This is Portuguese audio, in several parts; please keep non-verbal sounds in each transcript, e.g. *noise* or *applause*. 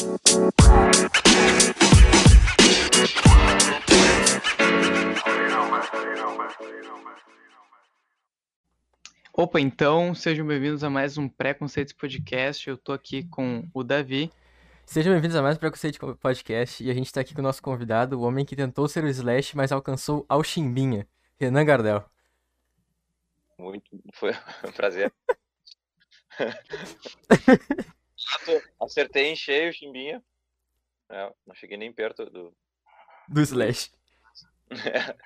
Opa, então, sejam bem-vindos a mais um Preconceitos Podcast. Eu tô aqui com o Davi. Sejam bem-vindos a mais um Preconceito Podcast e a gente tá aqui com o nosso convidado, o homem que tentou ser o Slash, mas alcançou ao Chimbinha, Renan Gardel. Muito, foi *laughs* um prazer. *laughs* *laughs* Acertei em cheio, Chimbinha. É, não cheguei nem perto do. Do Slash. *laughs*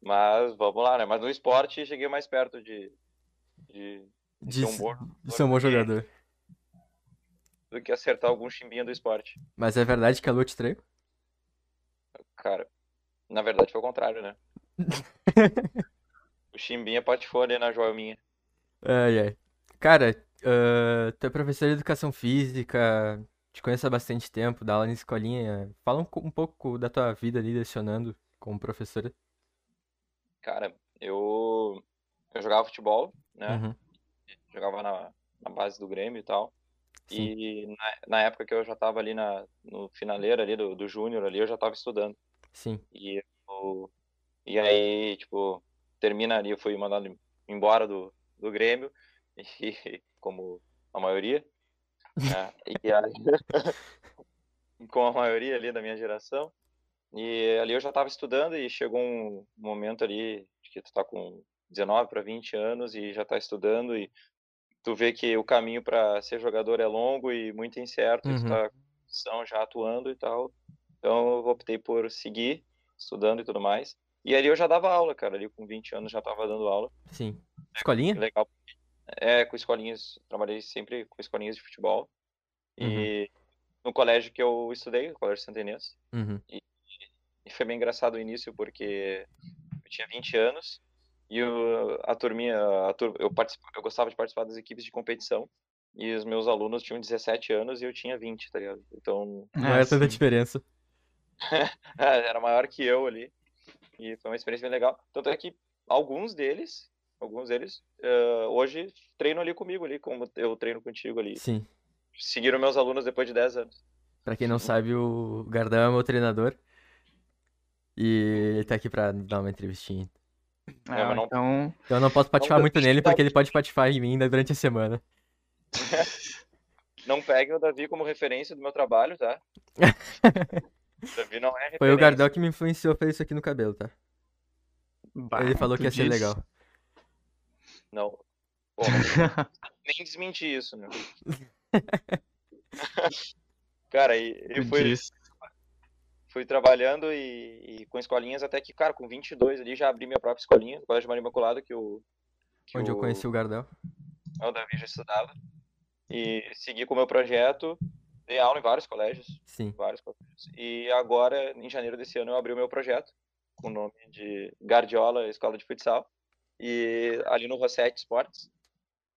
Mas vamos lá, né? Mas no esporte cheguei mais perto de. De, de, ser, um bom, de ser um bom jogador. Do que acertar algum chimbinha do esporte. Mas é verdade que a Lua te traiu? Cara, na verdade foi o contrário, né? *laughs* o chimbinha patifou ali na joelminha. Ai, ai. Cara, uh, tu é professor de educação física, te conheço há bastante tempo, dá aula na escolinha. Fala um, um pouco da tua vida ali lecionando como professora. Cara, eu, eu jogava futebol, né? Uhum. Jogava na, na base do Grêmio e tal. Sim. E na, na, época que eu já tava ali na, no finaleiro ali do, do Júnior ali, eu já tava estudando. Sim. E, eu, e aí, tipo, termina ali, eu fui mandado embora do, do Grêmio, e, *laughs* como a maioria. Né? E aí, *laughs* com a maioria ali da minha geração. E ali eu já estava estudando e chegou um momento ali que tu tá com 19 para 20 anos e já está estudando e tu vê que o caminho para ser jogador é longo e muito incerto, uhum. e tu tá já atuando e tal. Então eu optei por seguir estudando e tudo mais. E ali eu já dava aula, cara, ali com 20 anos já estava dando aula. Sim. Escolinha? É, legal. É, com escolinhas, trabalhei sempre com escolinhas de futebol. Uhum. E no colégio que eu estudei, o Colégio Santenês. Uhum. E e foi bem engraçado o início, porque eu tinha 20 anos e eu, a turminha, a tur eu, eu gostava de participar das equipes de competição. E os meus alunos tinham 17 anos e eu tinha 20, tá ligado? Então. Não é tanta diferença. *laughs* Era maior que eu ali. E foi uma experiência bem legal. Tanto é que alguns deles, alguns deles, uh, hoje treinam ali comigo, ali, como eu treino contigo ali. Sim. Seguiram meus alunos depois de 10 anos. Pra quem não sabe, o Gardão é meu treinador. E ele tá aqui pra dar uma entrevistinha. É, não... Então... então eu não posso patifar não, muito nele, porque ele pode patifar em mim durante a semana. *laughs* não pegue o Davi como referência do meu trabalho, tá? o *laughs* Davi não é referência. Foi o Gardel que me influenciou a fazer isso aqui no cabelo, tá? Bah, ele falou que ia disse? ser legal. Não. Pô, *laughs* nem desmenti isso, né? *laughs* Cara, e, e. Disse fui trabalhando e, e, com escolinhas até que, cara, com 22 ali já abri minha própria escolinha, o Colégio Maria Imaculada, que o... Que Onde o, eu conheci o Gardel. O Davi já estudava. E segui com o meu projeto, dei aula em vários colégios. Sim. Vários colégios. E agora, em janeiro desse ano, eu abri o meu projeto, com o nome de Gardiola Escola de Futsal. E ali no Rossetti Esportes,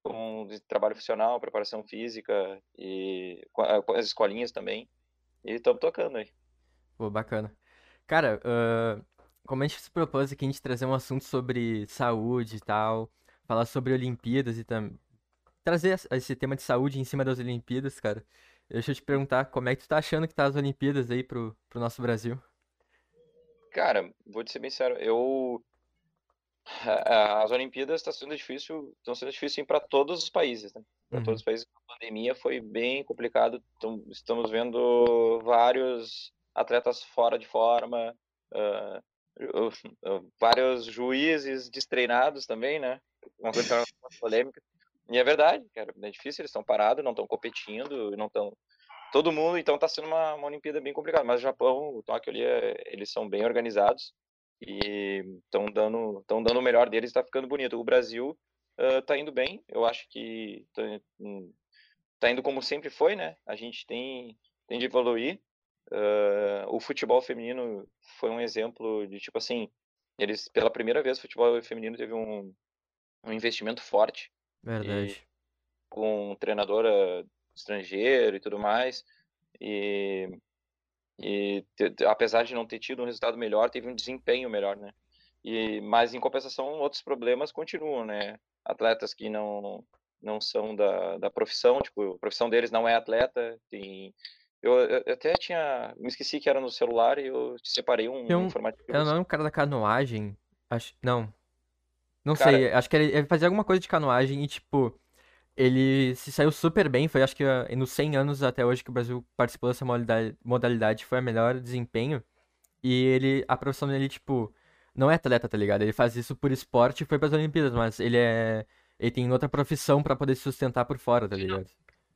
com trabalho funcional, preparação física e com as escolinhas também. E estamos tocando aí. Pô, bacana. Cara, uh, como a gente se propôs aqui a gente trazer um assunto sobre saúde e tal, falar sobre Olimpíadas e também trazer esse tema de saúde em cima das Olimpíadas, cara. Deixa eu te perguntar, como é que tu tá achando que tá as Olimpíadas aí pro, pro nosso Brasil? Cara, vou te ser bem sério, eu as Olimpíadas estão tá sendo difícil, estão sendo difícil para todos os países, né? Para uhum. todos os países, a pandemia foi bem complicado. Então, estamos vendo vários atletas fora de forma, uh, uh, vários juízes destreinados também, né? Uma coisa polêmica. E é verdade, cara, é difícil, eles estão parados, não estão competindo, não estão. Todo mundo, então está sendo uma, uma Olimpíada bem complicada. Mas o Japão, o Tóquio ali, é, eles são bem organizados e estão dando, estão dando o melhor deles, está ficando bonito. O Brasil está uh, indo bem, eu acho que está tá indo como sempre foi, né? A gente tem, tem de evoluir. Uh, o futebol feminino foi um exemplo de tipo assim, eles pela primeira vez o futebol feminino teve um, um investimento forte. Verdade. com treinador uh, estrangeiro e tudo mais. E, e apesar de não ter tido um resultado melhor, teve um desempenho melhor, né? E, mas em compensação, outros problemas continuam, né? Atletas que não não são da, da profissão, tipo, a profissão deles não é atleta, tem Eu, eu até tinha. Me esqueci que era no celular e eu separei um, um- um formato. Era não era um cara da canoagem? Acho. Não. Não Cara- sei, acho que ele, ele fazia alguma coisa de canoagem e, tipo, ele se saiu super bem. Foi, acho que, ah, nos 100 anos até hoje que o Brasil participou dessa modalidade, foi a melhor desempenho. E ele, a profissão dele, tipo, não é atleta, tá ligado? Ele faz isso por esporte e foi pras Olimpíadas, mas ele é. Ele tem outra profissão pra poder se sustentar por fora, tá ligado?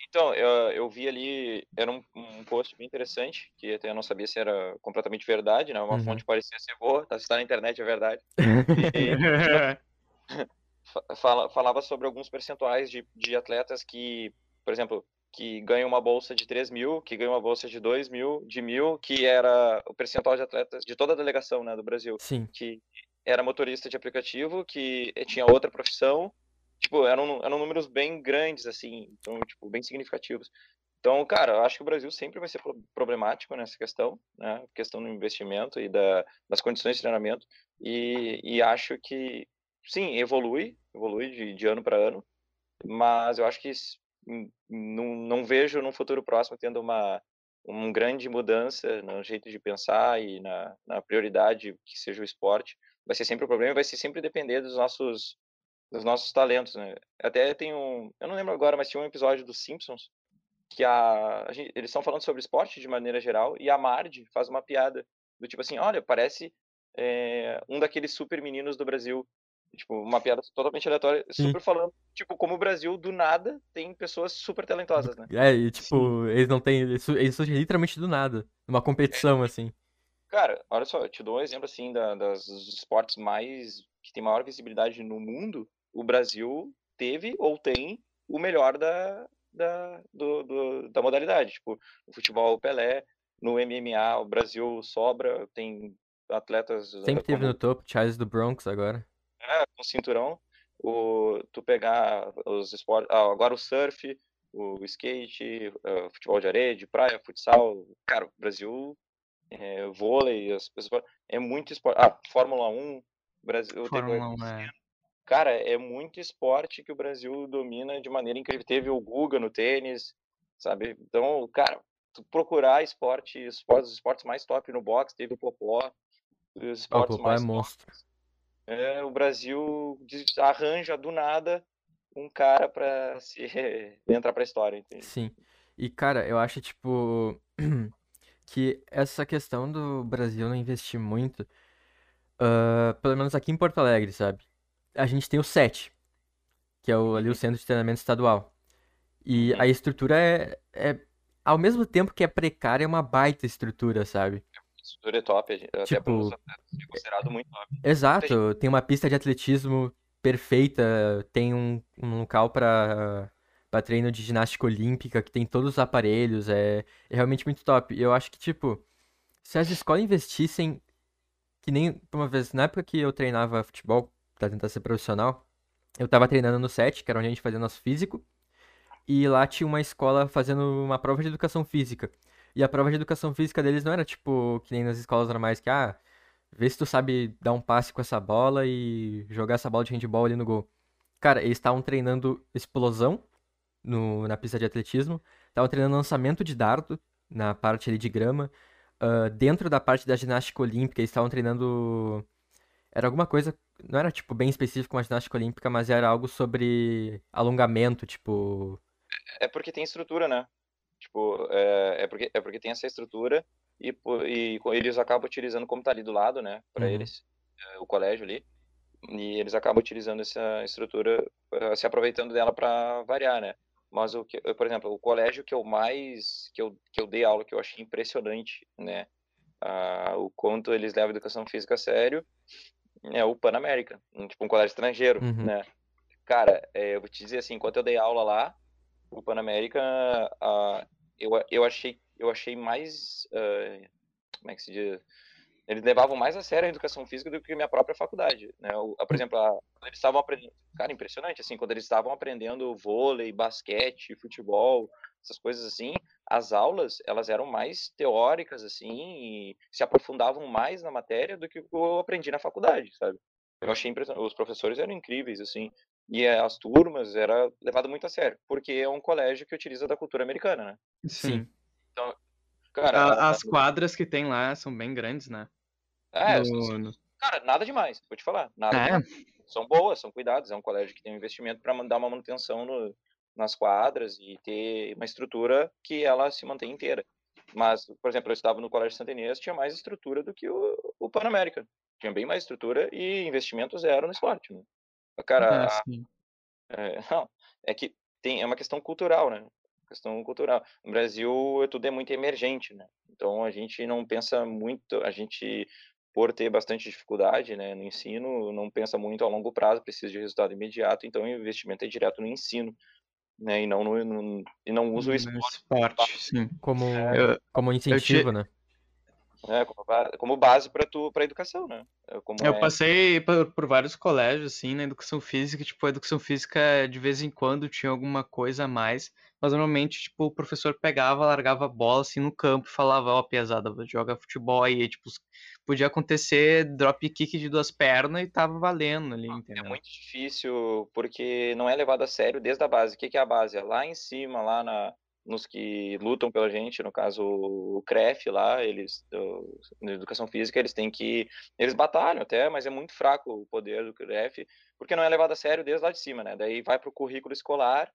Então, eu, eu vi ali, era um, um post bem interessante, que até eu não sabia se era completamente verdade, né? Uma Uhum. fonte parecia ser boa, tá? Se tá na internet é verdade. *laughs* E fala- falava sobre alguns percentuais de, de atletas que, por exemplo, que ganham uma bolsa de 3 mil, que ganham uma bolsa de 2 mil, de mil, que era o percentual de atletas de toda a delegação, né, do Brasil Sim. que era motorista de aplicativo, que tinha outra profissão. Tipo, eram, eram números bem grandes, assim, então, tipo, bem significativos. Então, cara, eu acho que o Brasil sempre vai ser pro- problemático nessa questão, né? Questão do investimento e da, das condições de treinamento. E, e acho que, sim, evolui, evolui de, de ano para ano, mas eu acho que não, não vejo num futuro próximo tendo uma, uma grande mudança no jeito de pensar e na, na prioridade que seja o esporte. Vai ser sempre o problema, e vai ser sempre depender dos nossos dos nossos talentos, né? Até tem um, eu não lembro agora, mas tinha um episódio dos Simpsons que a, a gente- eles estão falando sobre esporte de maneira geral e a Marge faz uma piada do tipo assim, olha, parece é, um daqueles super meninos do Brasil, tipo uma piada totalmente aleatória, Sim. super falando, tipo como o Brasil do nada tem pessoas super talentosas, né? É, e tipo, eles não têm. Eles su- eles surgem literalmente do nada. Numa competição, assim. Cara, olha só, eu te dou um exemplo assim da, das dos esportes mais que tem maior visibilidade no mundo. O Brasil teve ou tem o melhor da, da, do, do- da modalidade. Tipo, no futebol, o Pelé, no MMA, o Brasil sobra, tem atletas eh, Sempre teve como no topo, Charles do Bronx agora. É, com cinturão. O, tu pegar os esportes, ah, agora o surf, o skate, o futebol de areia, de praia, futsal. Cara, o Brasil, é, vôlei, as pessoas, é muito esporte. Ah, Fórmula 1, Brasil Fórmula 1 é. Cara, é muito esporte que o Brasil domina de maneira incrível. Teve o Guga no tênis, sabe? Então, cara, tu procurar esporte, esportes, os esportes mais top no boxe, teve o Popó, os Ah, o esportes Popó é mais top. É, o Brasil arranja do nada um cara pra *laughs* se entrar pra história, entende? Sim. E, cara, eu acho, tipo, *clears throat* que essa questão do Brasil não investir muito, ah, pelo menos aqui em Porto Alegre, sabe? A gente tem o SET, que é o, ali o Centro de Treinamento Estadual. E Uhum. a estrutura é, é, ao mesmo tempo que é precária, é uma baita estrutura, sabe? A estrutura é top, até Tipo, pelos atletas é considerado muito top. Exato, tem uma pista de atletismo perfeita, tem um, um local para para treino de ginástica olímpica que tem todos os aparelhos, é, é realmente muito top. E eu acho que, tipo, se as escolas investissem, que nem uma vez, na época que eu treinava futebol, pra tentar ser profissional, eu tava treinando no SET, que era onde a gente fazia nosso físico, e lá tinha uma escola fazendo uma prova de educação física. E a prova de educação física deles não era tipo que nem nas escolas normais, que, ah, vê se tu sabe dar um passe com essa bola e jogar essa bola de handball ali no gol. Cara, eles estavam treinando explosão no, na pista de atletismo, estavam treinando lançamento de dardo na parte ali de grama. ah, dentro da parte da ginástica olímpica, eles estavam treinando. Era alguma coisa. Não era, tipo, bem específico uma ginástica olímpica, mas era algo sobre alongamento, tipo. É porque tem estrutura, né? Tipo, é, é porque, é porque tem essa estrutura e, e eles acabam utilizando como tá ali do lado, né? Pra Uhum. eles, é, o colégio ali. E eles acabam utilizando essa estrutura, eh, se aproveitando dela para variar, né? Mas o que, por exemplo, o colégio que eu mais que eu, que eu dei aula que eu achei impressionante, né? Ah, o quanto eles levam a educação física a sério é o Pan América, um, tipo um colégio estrangeiro, Uhum. né? Cara, eh, eu vou te dizer assim, enquanto eu dei aula lá, o Pan América, ah, eu, eu achei eu achei mais ah, como é que se diz? Eles levavam mais a sério a educação física do que a minha própria faculdade, né? O- por exemplo, a- quando eles estavam aprendendo, cara, impressionante, assim, quando eles estavam aprendendo vôlei, basquete, futebol, essas coisas assim, as aulas, elas eram mais teóricas, assim, e se aprofundavam mais na matéria do que eu aprendi na faculdade, sabe? Eu achei impressionante, os professores eram incríveis, assim, e eh, as turmas era levado muito a sério, porque é um colégio que utiliza da cultura americana, né? Sim. Sim. Cara, A- As quadras que tem lá são bem grandes, né? é, No- no- cara, nada demais, vou te falar. Nada É? demais. São boas, são cuidados. É um colégio que tem um investimento para dar uma manutenção no- nas quadras e ter uma estrutura que ela se mantém inteira. Mas, por exemplo, eu estava no Colégio Santa Inês, tinha mais estrutura do que o, o Pan América. Tinha bem mais estrutura e investimento zero no esporte. Né? Cara, Ah, é, *laughs* não, é que tem, é uma questão cultural, né? Questão cultural. No Brasil, tudo é muito emergente, né? Então, a gente não pensa muito, a gente, por ter bastante dificuldade, né, no ensino, não pensa muito a longo prazo, precisa de resultado imediato, então o investimento é direto no ensino, né, e não no, no- e não usa o No esporte esporte, sim. Como, Eu- como incentivo, né? Né, como, ba- como base para tu, para educação, né? É Como Eu é- passei por, por vários colégios, assim, na educação física, tipo, a educação física, de vez em quando, tinha alguma coisa a mais, mas normalmente, tipo, o professor pegava, largava a bola, assim, no campo e falava, ó, pesada, joga futebol aí, tipo, podia acontecer drop kick de duas pernas e tava valendo ali, É entendeu? muito difícil porque não é levado a sério desde a base. O que que é a base? É lá em cima, lá na, nos que lutam pela gente, no caso o CREF lá, eles, na educação física, eles têm que, eles batalham até, mas é muito fraco o poder do CREF, porque não é levado a sério desde lá de cima, né? Daí vai para o currículo escolar,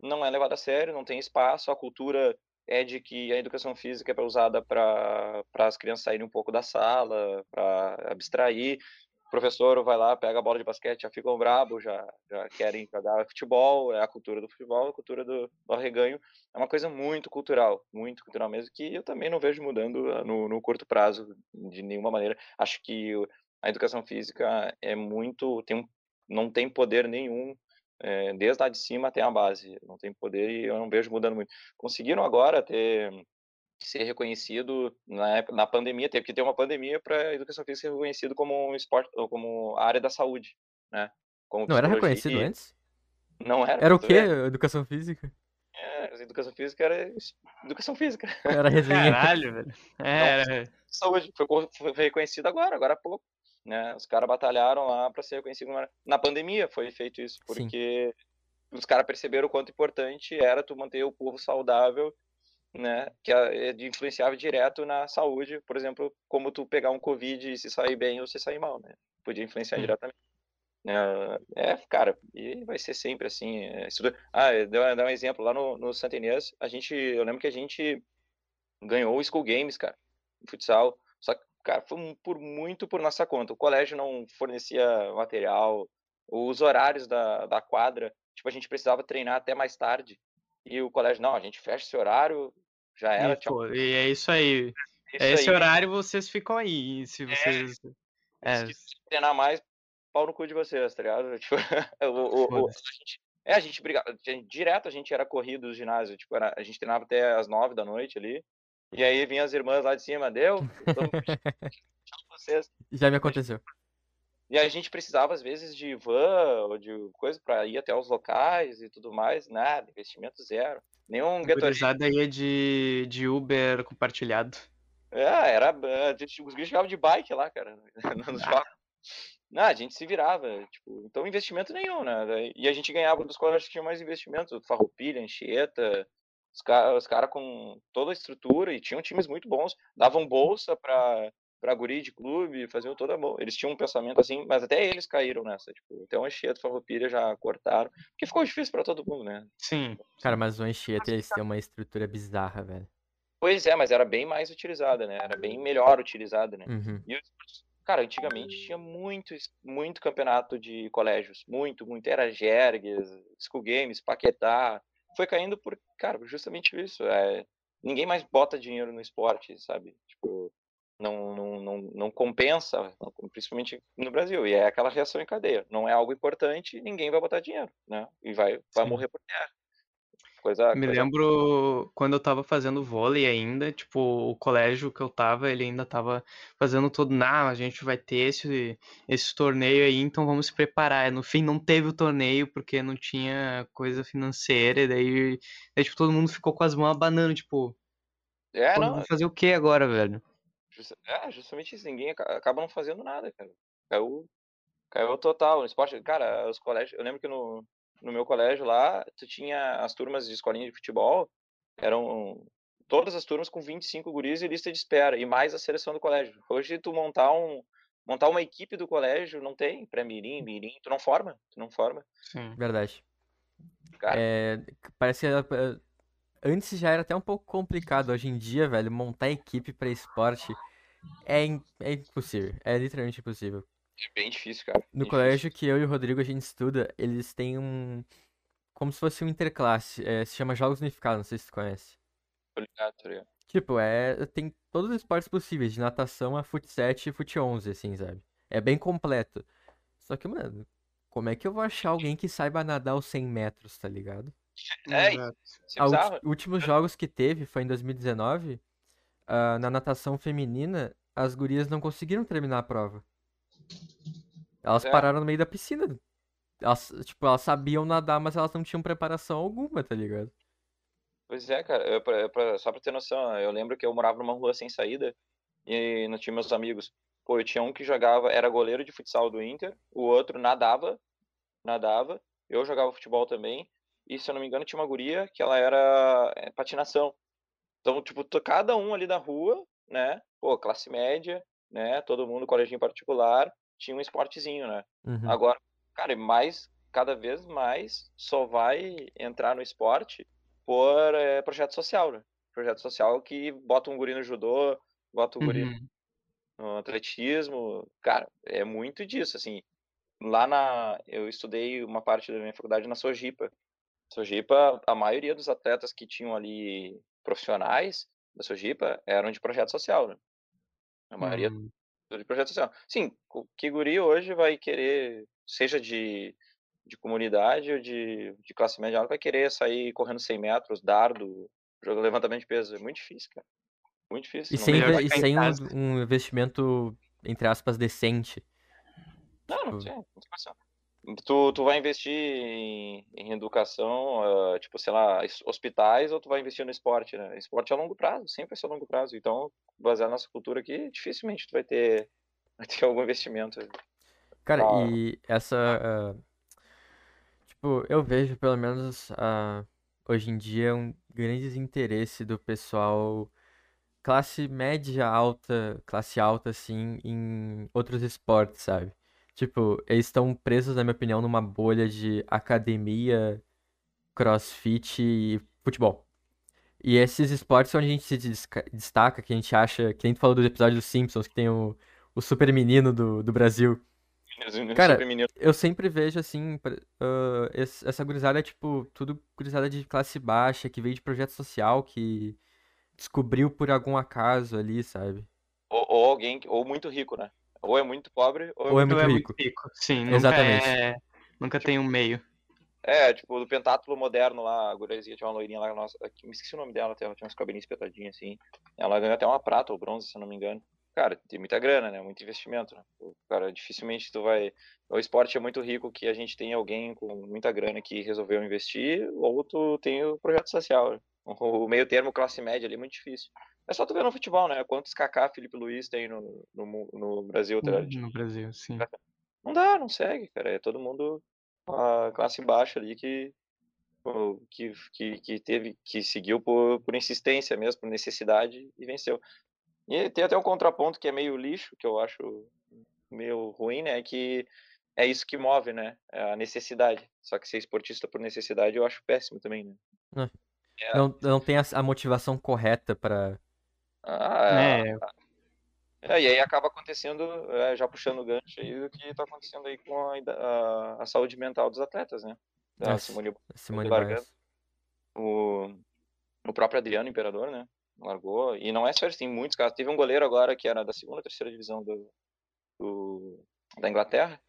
não é levado a sério, não tem espaço, a cultura é de que a educação física é usada para as crianças saírem um pouco da sala, para abstrair, o professor vai lá, pega a bola de basquete, já ficam brabo, já, já querem jogar futebol, é a cultura do futebol, a cultura do, do arreganho. É uma coisa muito cultural, muito cultural mesmo, que eu também não vejo mudando ah, no, no curto prazo de nenhuma maneira. Acho que a educação física é muito, tem um, não tem poder nenhum, é, desde lá de cima até a base, não tem poder e eu não vejo mudando muito. Conseguiram agora ter ser reconhecido na, época- na pandemia, teve que ter uma pandemia para a educação física ser reconhecido como um esporte, ou como área da saúde, né? Como Não era reconhecido antes? Não era. Era o quê? vê? Educação física? É, educação física era educação física. *laughs* Era resenha. Caralho, velho. É, era- Saúde foi, foi reconhecido agora, agora há pouco. Né? Os caras batalharam lá para ser reconhecido na- na pandemia, foi feito isso, Sim. porque os caras perceberam o quanto importante era tu manter o povo saudável, né? Que é de influenciava direto na saúde, por exemplo, como tu pegar um covid e se sair bem ou se sair mal, né? Podia influenciar Sim. diretamente. É, é, cara, e vai ser sempre assim. é, ah, dá um exemplo lá no, no Santa Inês, a gente, eu lembro que a gente ganhou o School Games, cara, futsal. Só que, cara, foi por muito por nossa conta. O colégio não fornecia material, os horários da, da quadra, tipo, a gente precisava treinar até mais tarde. E o colégio, não, a gente fecha esse horário, já era, e, tchau. e é isso aí. Isso É esse aí. horário vocês ficam aí. Se vocês. É, Se quiser treinar mais, pau no cu de vocês, tá ligado? *laughs* Tipo, o, o- a gente, é, a gente brigava, direto a gente era corrido do ginásio, tipo, era, a gente treinava até as nove da noite ali, e aí vinham as irmãs lá de cima, deu? Vamos *laughs* tchau vocês. Já me aconteceu. E a gente precisava, às vezes, de van ou de coisa para ir até os locais e tudo mais, nada, investimento zero. Nenhum a Gatorade. gurizada aí é de, de Uber compartilhado. É, era. gente- Os guris chegavam de bike lá, cara, *laughs* shopping. Não, a gente se virava, tipo, então investimento nenhum, né? E a gente ganhava dos colégios que tinham mais investimento, Farroupilha, Anchieta, os caras cara com toda a estrutura e tinham times muito bons, davam bolsa pra, pra guri de clube, faziam toda a bolsa. Eles tinham um pensamento assim, mas até eles caíram nessa, tipo, até o Anchieta, Farroupilha já cortaram, porque ficou difícil pra todo mundo, né? Sim. Cara, mas o Anchieta, eles têm uma estrutura bizarra, velho. Pois é, mas era bem mais utilizada, né? Era bem melhor utilizada, né? Uhum. E os- cara, antigamente tinha muito, muito campeonato de colégios, muito, muito. Era Jergues, School Games, Paquetá. Foi caindo por, cara, justamente isso. É, ninguém mais bota dinheiro no esporte, sabe? Tipo, não, não, não, não compensa, principalmente no Brasil. E é aquela reação em cadeia. Não é algo importante, ninguém vai botar dinheiro, né? E vai, vai Sim. morrer por terra. Coisa, Me coisa lembro quando eu tava fazendo vôlei ainda, tipo, o colégio que eu tava, ele ainda tava fazendo tudo, não, a gente vai ter esse, esse torneio aí, então vamos se preparar. No fim não teve o torneio porque não tinha coisa financeira, e daí, daí tipo, todo mundo ficou com as mãos abanando, tipo, É, não, vamos fazer o que agora, velho? Justa- É, justamente isso. Ninguém aca- acaba não fazendo nada, cara. Caiu, caiu total. No esporte, cara, os colégios. Eu lembro que no, no meu colégio lá, tu tinha as turmas de escolinha de futebol, eram todas as turmas com 25 guris e lista de espera, e mais a seleção do colégio. Hoje, tu montar um montar uma equipe do colégio, não tem pré-mirim, mirim, tu não forma, tu não forma. Sim. Verdade. Cara, É, parece que antes já era até um pouco complicado. Hoje em dia, velho, montar equipe pra esporte é, im- é impossível. É literalmente impossível. é bem difícil, cara. No bem colégio que eu e o Rodrigo a gente estuda, eles têm um. Como se fosse um interclasse. é, se chama Jogos Unificados, não sei se tu conhece. tô ligado, tô ligado. Tipo, é. Tem todos os esportes possíveis, de natação a fut 7 e fut 11, assim, sabe? É bem completo. Só que, mano, como é que eu vou achar alguém que saiba nadar os 100 metros, tá ligado? É, é A ulti- bizarro. últimos jogos que teve foi em 2019. ah, na natação feminina, as gurias não conseguiram terminar a prova. Elas É. pararam no meio da piscina. Elas, tipo, elas sabiam nadar, mas elas não tinham preparação alguma, tá ligado? Pois é, cara, eu, pra- pra- só pra ter noção, eu lembro que eu morava numa rua sem saída e não tinha meus amigos. Pô, eu tinha um que jogava, era goleiro de futsal do Inter, o outro nadava, nadava, eu jogava futebol também, e se eu não me engano tinha uma guria que ela era é, patinação. Então, tipo, cada um ali da rua, né, pô, classe média, né, todo mundo coleginho particular, tinha um esportezinho, né. Uhum. Agora, cara, mais, cada vez mais só vai entrar no esporte por eh, projeto social, né? Projeto social que bota um guri no judô, bota um guri Uhum. no atletismo. Cara, é muito disso, assim. Lá na. Eu estudei uma parte da minha faculdade na Sojipa. Sojipa, a maioria dos atletas que tinham ali profissionais da Sojipa eram de projeto social, né? A maioria Uhum. de projeto social. Sim, o que guri hoje vai querer, seja de, de comunidade ou de, de classe média alta, vai querer sair correndo 100 metros, dardo, jogo levantamento de peso. É muito difícil, cara. Muito difícil. E não sem, e sem um, um investimento, entre aspas, decente. Não, não tipo- não tem condição. Tu, tu vai investir em, em educação, ah, tipo, sei lá, hospitais, ou tu vai investir no esporte, né? Esporte é a longo prazo, sempre vai ser a longo prazo. Então, baseado na nossa cultura aqui, dificilmente tu vai ter, *laughs* vai ter algum investimento. Cara, Ah. e essa. ah, tipo, eu vejo pelo menos ah, hoje em dia um grande desinteresse do pessoal classe média alta, classe alta, assim, em outros esportes, sabe? Tipo, eles estão presos, na minha opinião, numa bolha de academia, crossfit e futebol. E esses esportes são onde a gente se destaca, que a gente acha, que nem tu falou do episódio dos Simpsons, que tem o, o super menino do, do Brasil. Cara. Eu sempre vejo assim, esse- essa gurizada é tipo, tudo gurizada de classe baixa, que veio de projeto social, que descobriu por algum acaso ali, sabe? Ou, ou alguém, ou muito rico, né? Ou é muito pobre, ou é Ou é muito... é rico. muito rico. Sim, nunca Exatamente. é. Nunca tem um meio. É, tipo, do pentátulo moderno lá, a guriazinha tinha uma loirinha lá, nossa, me esqueci o nome dela, até, ela tinha uns cabelinhos espetadinhos assim. Ela ganhou até uma prata ou bronze, se eu não me engano. Cara, tem muita grana, né? Muito investimento, né? Cara, dificilmente tu vai. O esporte é muito rico que a gente tem alguém com muita grana que resolveu investir, ou tu tem o projeto social. né? O meio termo classe média ali é muito difícil. É só tu ver no futebol, né? Quantos Kaká, Felipe Luiz tem no, no, no Brasil, tá ligado? No Brasil, sim. Não dá, não segue, cara. É todo mundo a classe baixa ali que que, que, que teve que seguiu por, por insistência mesmo, por necessidade e venceu. E tem até um contraponto que é meio lixo, que eu acho meio ruim, né? Que é isso que move, né? É a necessidade. Só que ser esportista por necessidade eu acho péssimo também, né? É. Não, não tem a, a motivação correta pra. Ah, É, É, e aí acaba acontecendo, é, já puxando o gancho aí, o que está acontecendo aí com a, a, a saúde mental dos atletas, né? Da. Simone, Simone largando. O, o próprio Adriano Imperador, né? Largou. E não é só isso, tem muitos casos. Teve um goleiro agora que era da segunda, terceira divisão do, do- da Inglaterra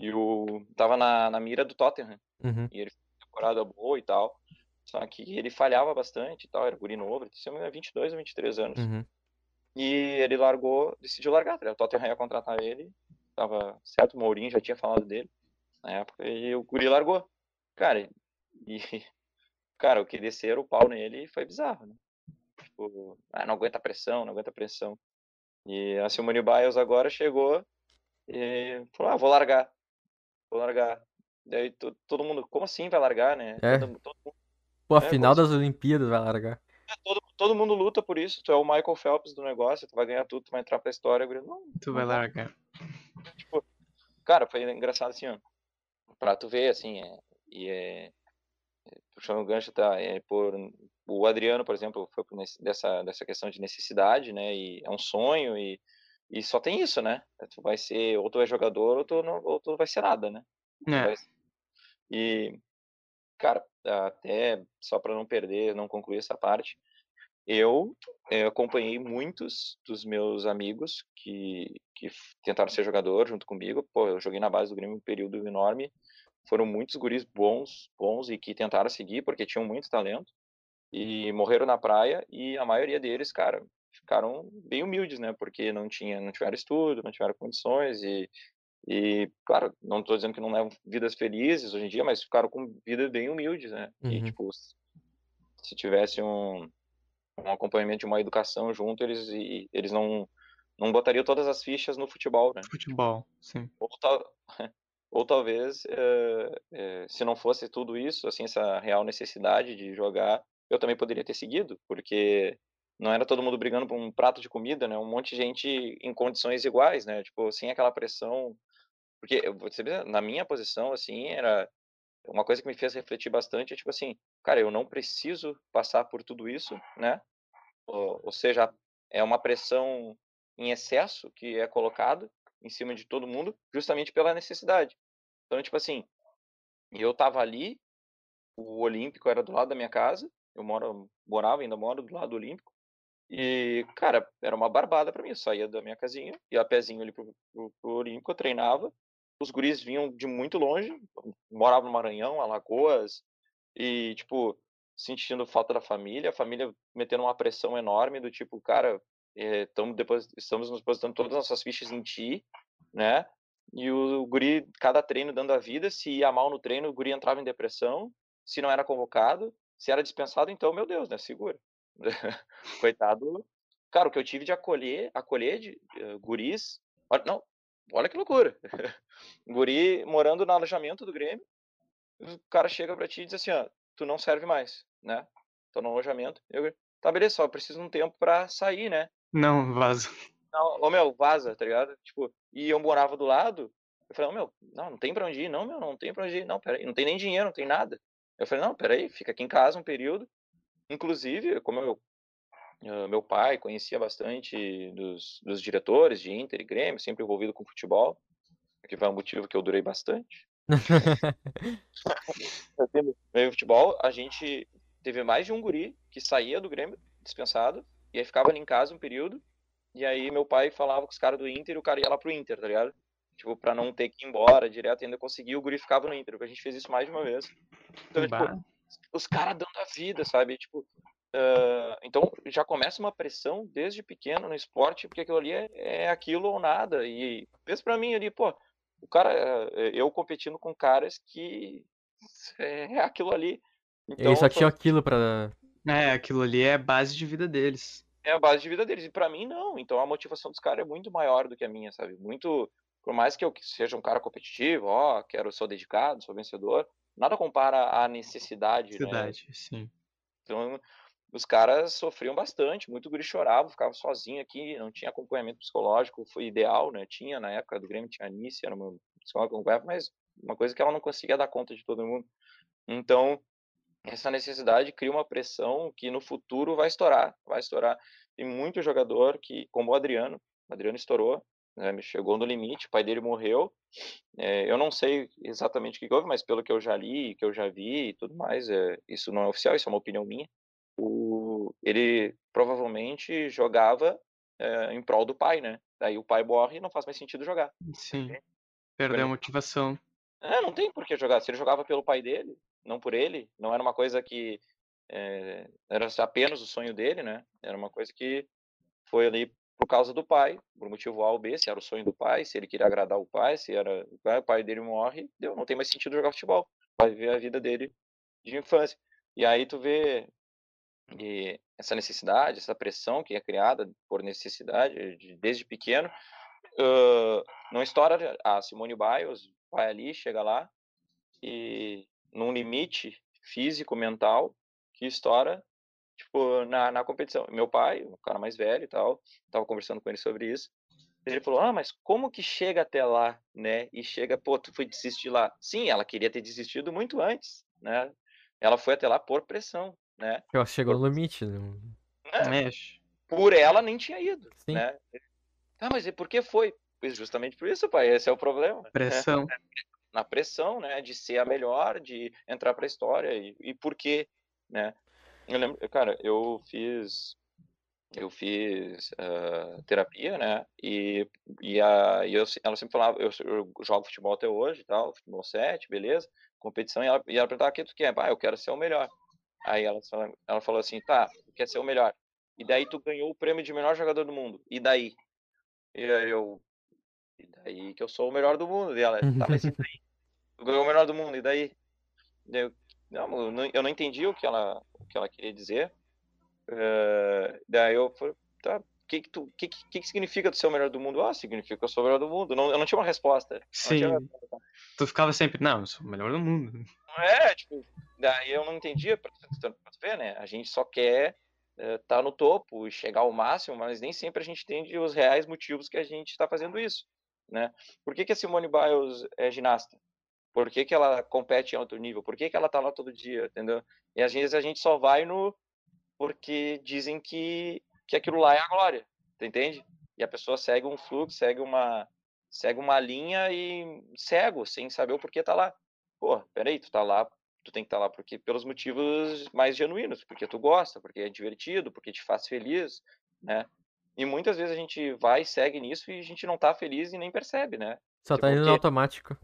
e o tava na, na mira do Tottenham. Uhum. E ele fez uma temporada boa e tal. Só que ele falhava bastante e tal, era guri novo, ele tinha 22 ou 23 anos. Uhum. E ele largou, decidiu largar, tá? O Tottenham ia contratar ele, tava certo, o Mourinho já tinha falado dele na época, e o Guri largou. Cara, e, *laughs* cara, o que desceram o pau nele foi bizarro, né? Tipo, ah, não aguenta pressão, não aguenta pressão. E a Simone Biles agora chegou e falou, ah, vou largar, vou largar. Daí to- todo mundo, como assim vai largar, né? É. Todo, todo mundo Pô, a É, final das Olimpíadas vai largar. todo, todo mundo luta por isso. Tu é o Michael Phelps do negócio, tu vai ganhar tudo, tu vai entrar pra história. Não, tu vai largar. Tipo, cara, foi engraçado assim, ó. Pra tu ver, assim, é, e é. Puxando o gancho, tá? É por, o Adriano, por exemplo, foi por dessa, dessa questão de necessidade, né? E é um sonho e, e só tem isso, né? Tu vai ser, ou tu é jogador, ou tu não, ou tu vai ser nada, né? É. E, cara, até só para não perder, não concluir essa parte, eu, eu, acompanhei muitos dos meus amigos que, que tentaram ser jogador junto comigo. Pô, eu joguei na base do Grêmio um período enorme. Foram muitos guris bons, bons e que tentaram seguir porque tinham muito talento e morreram na praia e a maioria deles, cara, ficaram bem humildes, né? Porque não tinha, não tiveram estudo, não tiveram condições e e, claro, não estou dizendo que não levam vidas felizes hoje em dia, mas ficaram com vidas bem humildes, né? Uhum. E, tipo, se tivesse um, um acompanhamento de uma educação junto, eles, eles não, não botariam todas as fichas no futebol, né? Futebol, sim. Ou, tal, *laughs* ou talvez, é, é, se não fosse tudo isso, assim, essa real necessidade de jogar, eu também poderia ter seguido, porque não era todo mundo brigando por um prato de comida, né? Um monte de gente em condições iguais, né? Tipo, sem aquela pressão porque eu vou dizer, na minha posição, assim, era uma coisa que me fez refletir bastante, é tipo assim, cara, eu não preciso passar por tudo isso, né? Ou, ou seja, é uma pressão em excesso que é colocado em cima de todo mundo, justamente pela necessidade. Então, tipo assim, eu tava ali, o Olímpico era do lado da minha casa, eu moro, morava, ainda moro do lado do Olímpico, e, cara, era uma barbada para mim. Eu saía da minha casinha, ia a pezinho ali pro, pro, pro Olímpico, eu treinava, os guris vinham de muito longe, moravam no Maranhão, Alagoas, e, tipo, sentindo falta da família, a família metendo uma pressão enorme do tipo, cara, é, depois, estamos nos depositando todas as nossas fichas em ti, né? E o, o guri, cada treino dando a vida, se ia mal no treino, o guri entrava em depressão, se não era convocado, se era dispensado, então, meu Deus, né? Segura. *laughs* Coitado. Cara, o que eu tive de acolher, acolher de uh, guris, não, Olha que loucura. *laughs* Guri morando no alojamento do Grêmio, o cara chega pra ti e diz assim, ó, tu não serve mais, né? Tô no alojamento. Eu, tá, beleza, só preciso de um tempo pra sair, né? Não, vaza. Não, ô meu, vaza, tá ligado? Tipo, e eu morava do lado, eu falei, ô meu, não, não tem pra onde ir, não, meu, não tem pra onde ir, não, peraí, não tem nem dinheiro, não tem nada. Eu falei, não, peraí, fica aqui em casa um período. Inclusive, como eu Uh, meu pai conhecia bastante dos, dos, diretores de Inter e Grêmio, sempre envolvido com futebol, que foi um motivo que eu durei bastante. *laughs* Meio futebol, a gente teve mais de um guri que saía do Grêmio dispensado e aí ficava ali em casa um período e aí meu pai falava com os caras do Inter e o cara ia lá pro Inter, tá ligado? Tipo, pra não ter que ir embora direto, ainda conseguia, o guri ficava no Inter, porque a gente fez isso mais de uma vez. Então, tipo, os caras dando a vida, sabe? Tipo, Uh, então já começa uma pressão desde pequeno no esporte, porque aquilo ali é, é aquilo ou nada. E pensa para mim ali, pô, o cara, eh, eu competindo com caras que *laughs* é aquilo ali. Então, Eles só tinham aquilo para É, aquilo ali é a base de vida deles. É a base de vida deles. E para mim, não. Então a motivação dos caras é muito maior do que a minha, sabe? Muito. Por mais que eu seja um cara competitivo, ó, quero, sou dedicado, sou vencedor, nada compara à necessidade, né? necessidade né? sim. Então, os caras sofriam bastante, muito guri chorava, ficava sozinho aqui, não tinha acompanhamento psicológico, foi ideal, né? Tinha na época do Grêmio, tinha a Anice, era uma psicóloga mas uma coisa que ela não conseguia dar conta de todo mundo. Então, essa necessidade cria uma pressão que no futuro vai estourar, vai estourar. Tem muito jogador que, como o Adriano, o Adriano estourou, né, chegou no limite, o pai dele morreu. É, eu não sei exatamente o que houve, mas pelo que eu já li, que eu já vi e tudo mais, é, isso não é oficial, isso é uma opinião minha o, ele provavelmente jogava é, em prol do pai, né? Daí o pai morre e não faz mais sentido jogar. Sim. Perdeu a motivação. É, não tem por que jogar. Se ele jogava pelo pai dele, não por ele, não era uma coisa que é, era apenas o sonho dele, né? Era uma coisa que foi ali por causa do pai, por motivo A ou B, se era o sonho do pai, se ele queria agradar o pai, se era o pai dele morre, deu, não tem mais sentido jogar futebol. Vai viver a vida dele de infância. E aí tu vê e essa necessidade, essa pressão que é criada por necessidade de, desde pequeno, uh, não estoura a Simone Biles vai ali, chega lá e num limite físico, mental, que estoura tipo, na, na competição. Meu pai, o cara mais velho e tal, tava conversando com ele sobre isso. Ele falou: Ah, mas como que chega até lá, né? E chega, pô, tu foi desistir lá. Sim, ela queria ter desistido muito antes, né? Ela foi até lá por pressão, né? Ela chegou no limite. Né? É. Por ela nem tinha ido, Sim. né? Ah, mas e por que foi? Pois justamente por isso, pai, esse é o problema. né? Pressão. *laughs* Na pressão, né, de ser a melhor, de entrar pra história e, e por quê, né? Eu lembro, cara, eu fiz eu fiz uh, terapia, né? E, e, a, e eu, ela sempre falava, eu, eu, jogo futebol até hoje tal, futebol 7, beleza, competição, e ela, e ela perguntava o que tu quer? Ah, eu quero ser o melhor. Aí ela, ela falou assim, tá, quer ser o melhor. E daí tu ganhou o prêmio de melhor jogador do mundo. E daí? E aí eu, e daí que eu sou o melhor do mundo. E ela, tá, mas e daí? Tu ganhou o melhor do mundo, e daí? Eu, não, eu não entendi o que ela, o que ela queria dizer. Uh, daí eu falei, tá, o que que, tu, que, que, que significa tu ser o melhor do mundo? Ah, significa que eu sou o melhor do mundo. Não, eu não tinha uma resposta. Sim. Resposta. Tu ficava sempre, não, eu sou o melhor do mundo. É, tipo, daí eu não entendia, pra, tu ver, né? A gente só quer estar uh, tá no topo e chegar ao máximo, mas nem sempre a gente entende os reais motivos que a gente está fazendo isso, né? Por que, que a Simone Biles é ginasta? Por que, que ela compete em alto nível? Por que, que ela tá lá todo dia, entendeu? E às vezes a gente só vai no porque dizem que, que aquilo lá é a glória, entende? E a pessoa segue um fluxo, segue uma, segue uma linha e cego, sem saber o porquê tá lá. Pô, peraí, tu tá lá, tu tem que estar tá lá porque pelos motivos mais genuínos, porque tu gosta, porque é divertido, porque te faz feliz, né? E muitas vezes a gente vai, segue nisso e a gente não tá feliz e nem percebe, né? Só tá indo no automático.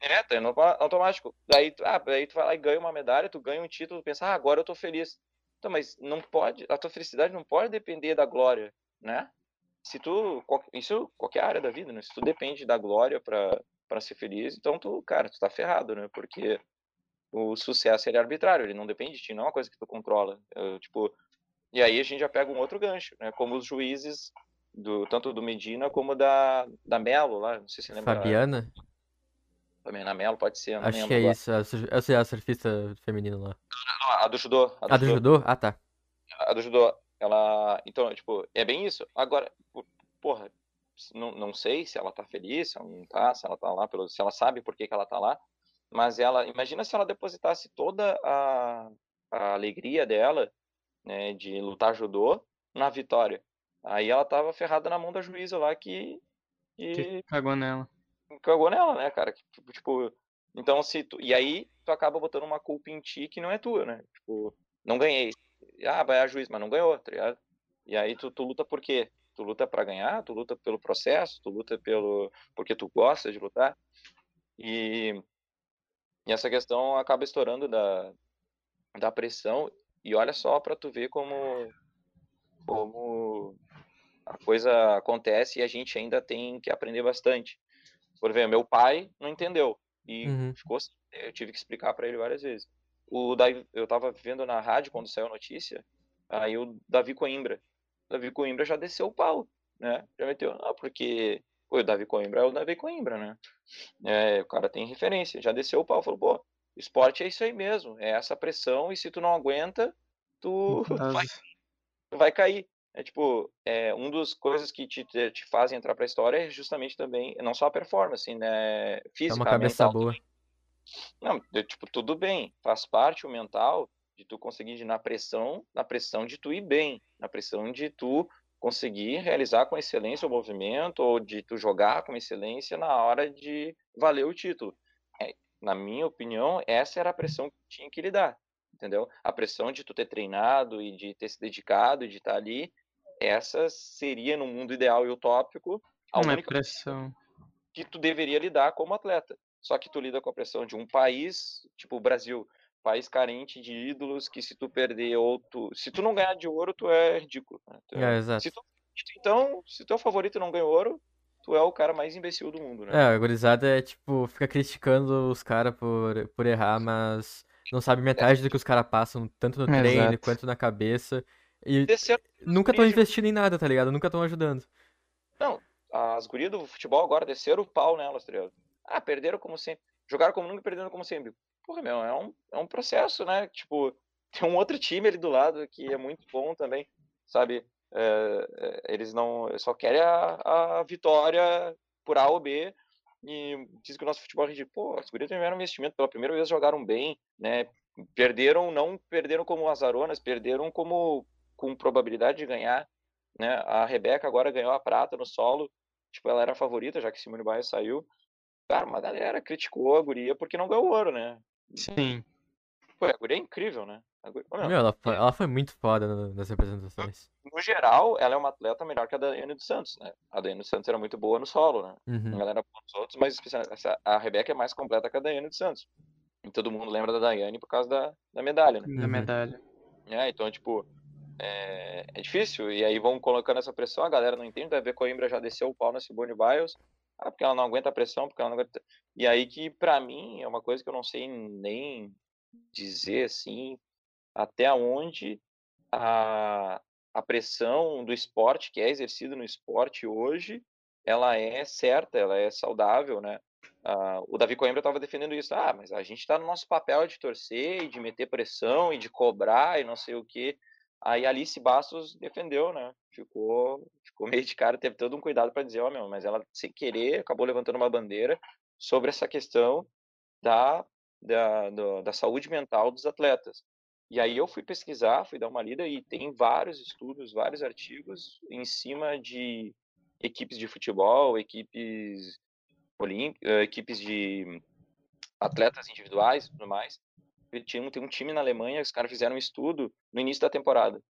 É, tá indo automático. Daí, ah, daí tu vai lá e ganha uma medalha, tu ganha um título, tu pensa, ah, agora eu tô feliz. Então, mas não pode, a tua felicidade não pode depender da glória, né? Se tu, isso qualquer área da vida, né? Se tu depende da glória para ser feliz, então tu, cara, tu tá ferrado, né? Porque o sucesso ele é arbitrário, ele não depende de ti, não é uma coisa que tu controla. Eu, tipo, e aí a gente já pega um outro gancho, né? Como os juízes do tanto do Medina como da da Melo lá, não sei se lembra. Fabiana? Também na Melo, pode ser. Acho que é isso, eu sei a surfista feminina lá. A do judô. A do, a do judô. judô? Ah, tá. A do judô, ela. Então, tipo, é bem isso. Agora, porra, não, não sei se ela tá feliz, se ela não tá, se ela tá lá, pelo, se ela sabe por que, que ela tá lá. Mas ela, imagina se ela depositasse toda a, a alegria dela, né, de lutar judô na vitória. Aí ela tava ferrada na mão da juíza lá que. Que, que cagou nela cagou nela, né, cara? Tipo, tipo, então se tu, e aí tu acaba botando uma culpa em ti que não é tua, né? Tipo, não ganhei. Ah, vai a juiz, mas não ganhou, tá ligado? E aí tu, tu luta por quê? Tu luta para ganhar, tu luta pelo processo, tu luta pelo porque tu gosta de lutar. E, e essa questão acaba estourando da, da pressão e olha só para tu ver como como a coisa acontece e a gente ainda tem que aprender bastante. Por exemplo, meu pai não entendeu e uhum. ficou eu tive que explicar para ele várias vezes. O Davi, eu tava vendo na rádio quando saiu a notícia, aí o Davi Coimbra, o Davi Coimbra já desceu o pau, né? Já meteu, não, porque pô, o Davi Coimbra é o Davi Coimbra, né? É, o cara tem referência, já desceu o pau, falou, pô, esporte é isso aí mesmo, é essa pressão e se tu não aguenta, tu vai, tu vai cair. É tipo, é, um dos coisas que te, te fazem entrar para a história é justamente também, não só a performance, né, física, é uma cabeça mental. boa. Não, tipo, tudo bem, faz parte o mental de tu conseguir ir na pressão, na pressão de tu ir bem, na pressão de tu conseguir realizar com excelência o movimento ou de tu jogar com excelência na hora de valer o título. É, na minha opinião, essa era a pressão que tinha que lidar, entendeu? A pressão de tu ter treinado e de ter se dedicado, e de estar ali essa seria, no mundo ideal e utópico, a Uma única pressão que tu deveria lidar como atleta. Só que tu lida com a pressão de um país, tipo o Brasil, país carente de ídolos, que se tu perder ou tu, se tu não ganhar de ouro, tu é ridículo. Né? Tu é, exato. Se tu, então, se teu favorito não ganhou ouro, tu é o cara mais imbecil do mundo, né? É, a gurizada é tipo, fica criticando os caras por, por errar, mas não sabe metade do que os caras passam, tanto no treino Exato. quanto na cabeça. E Desceram nunca estão investindo em nada, tá ligado? Nunca estão ajudando. Não, as gurias do futebol agora desceram o pau nelas, tá ligado? Ah, perderam como sempre. Jogaram como nunca perderam como sempre. Porra, meu, é um, é um processo, né? Tipo, *laughs* tem um outro time ali do lado que é muito bom também, sabe? É, eles não só querem a, a vitória por A ou B e diz que o nosso futebol é Pô, os gurias tiveram investimento, pela primeira vez jogaram bem, né? Perderam, não perderam como azaronas, perderam como com probabilidade de ganhar, né? A Rebeca agora ganhou a prata no solo, tipo, ela era a favorita, já que Simone Biles saiu. Cara, uma galera criticou a guria porque não ganhou ouro, né? Sim. Pô, a guria é incrível, né? Guria... Meu, meu, ela, foi, é... ela foi muito foda nas representações. No geral, ela é uma atleta melhor que a Daiane dos Santos, né? A Daiane dos Santos era muito boa no solo, né? Uhum. Ela era boa nos outros, mas a Rebeca é mais completa que a Daiane dos Santos. E todo mundo lembra da Daiane por causa da, da medalha, né? Da medalha. É, então, tipo, é, é, difícil. E aí vão colocando essa pressão, a galera não entende. Deve ver Coimbra já desceu o pau na Simone Biles. Ah, porque ela não aguenta a pressão, porque ela não aguenta. E aí que, para mim, é uma coisa que eu não sei nem dizer assim, até onde a, a pressão do esporte, que é exercida no esporte hoje, ela é certa, ela é saudável, né? Uh, o Davi Coimbra estava defendendo isso. Ah, mas a gente está no nosso papel de torcer de meter pressão e de cobrar e não sei o que. Aí Alice Bastos defendeu, né? Ficou, ficou *laughs* meio de cara, teve todo um cuidado para dizer, ó, oh, meu, mas ela sem querer acabou levantando uma bandeira sobre essa questão da, da, do, da saúde mental dos atletas. E aí eu fui pesquisar, fui dar uma lida e tem vários estudos, vários artigos em cima de equipes de futebol, equipes olímpicas, eh, equipes de atletas individuais e tudo mais, tinha, tem um time na Alemanha, os caras fizeram um estudo no início da temporada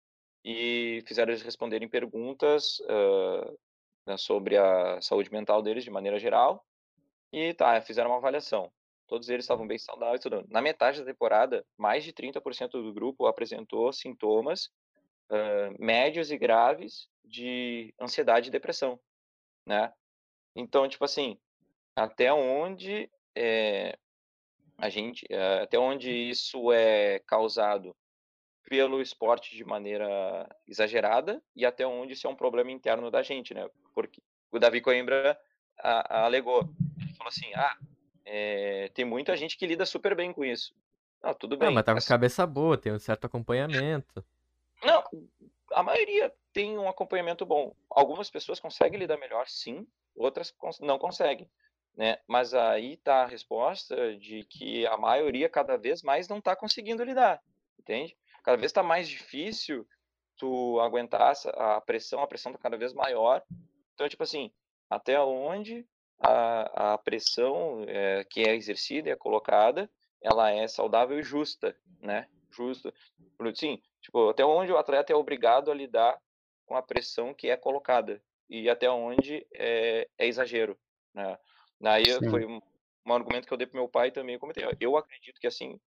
e fizeram eles responderem perguntas uh, sobre a saúde mental deles de maneira geral e tá, fizeram uma avaliação. Todos eles estavam bem saudáveis. Tudo. Na metade da temporada, mais de 30% do grupo apresentou sintomas uh, médios e graves de ansiedade e depressão, né? Então, tipo assim, até onde é, a gente, eh, até onde isso é causado pelo esporte de maneira exagerada e até onde isso é um problema interno da gente, né? Porque o Davi Coimbra a, a alegou, ele falou assim, ah, é, tem muita gente que lida super bem com isso. Ah, tudo bem. Não, mas tá com a cabeça boa, tem um certo acompanhamento. Não, a maioria tem um acompanhamento bom. Algumas pessoas conseguem lidar melhor, sim, outras não conseguem. Né? Mas aí está a resposta de que a maioria cada vez mais não está conseguindo lidar, entende? Cada vez está mais difícil tu aguentar a pressão, a pressão está cada vez maior. Então, tipo assim, até onde a, a pressão é, que é exercida e é colocada, ela é saudável e justa, né? Justa. Sim, tipo, até onde o atleta é obrigado a lidar com a pressão que é colocada e até onde é, é exagero, né? Daí Sim. foi um, um, argumento que eu dei pro meu pai também. Eu comentei, eu acredito que assim,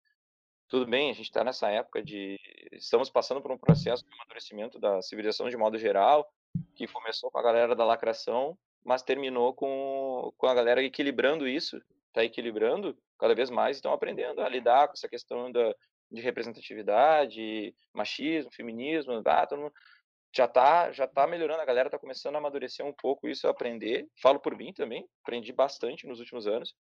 tudo bem, a gente está nessa época de. Estamos passando por um processo de amadurecimento da civilização de modo geral, que começou com a galera da lacração, mas terminou com, com a galera equilibrando isso, está equilibrando cada vez mais, estão aprendendo a lidar com essa questão da, de representatividade, machismo, feminismo, ah, mundo, já tá, já tá melhorando, a galera tá começando a amadurecer um pouco isso, a aprender. Falo por mim também, aprendi bastante nos últimos anos,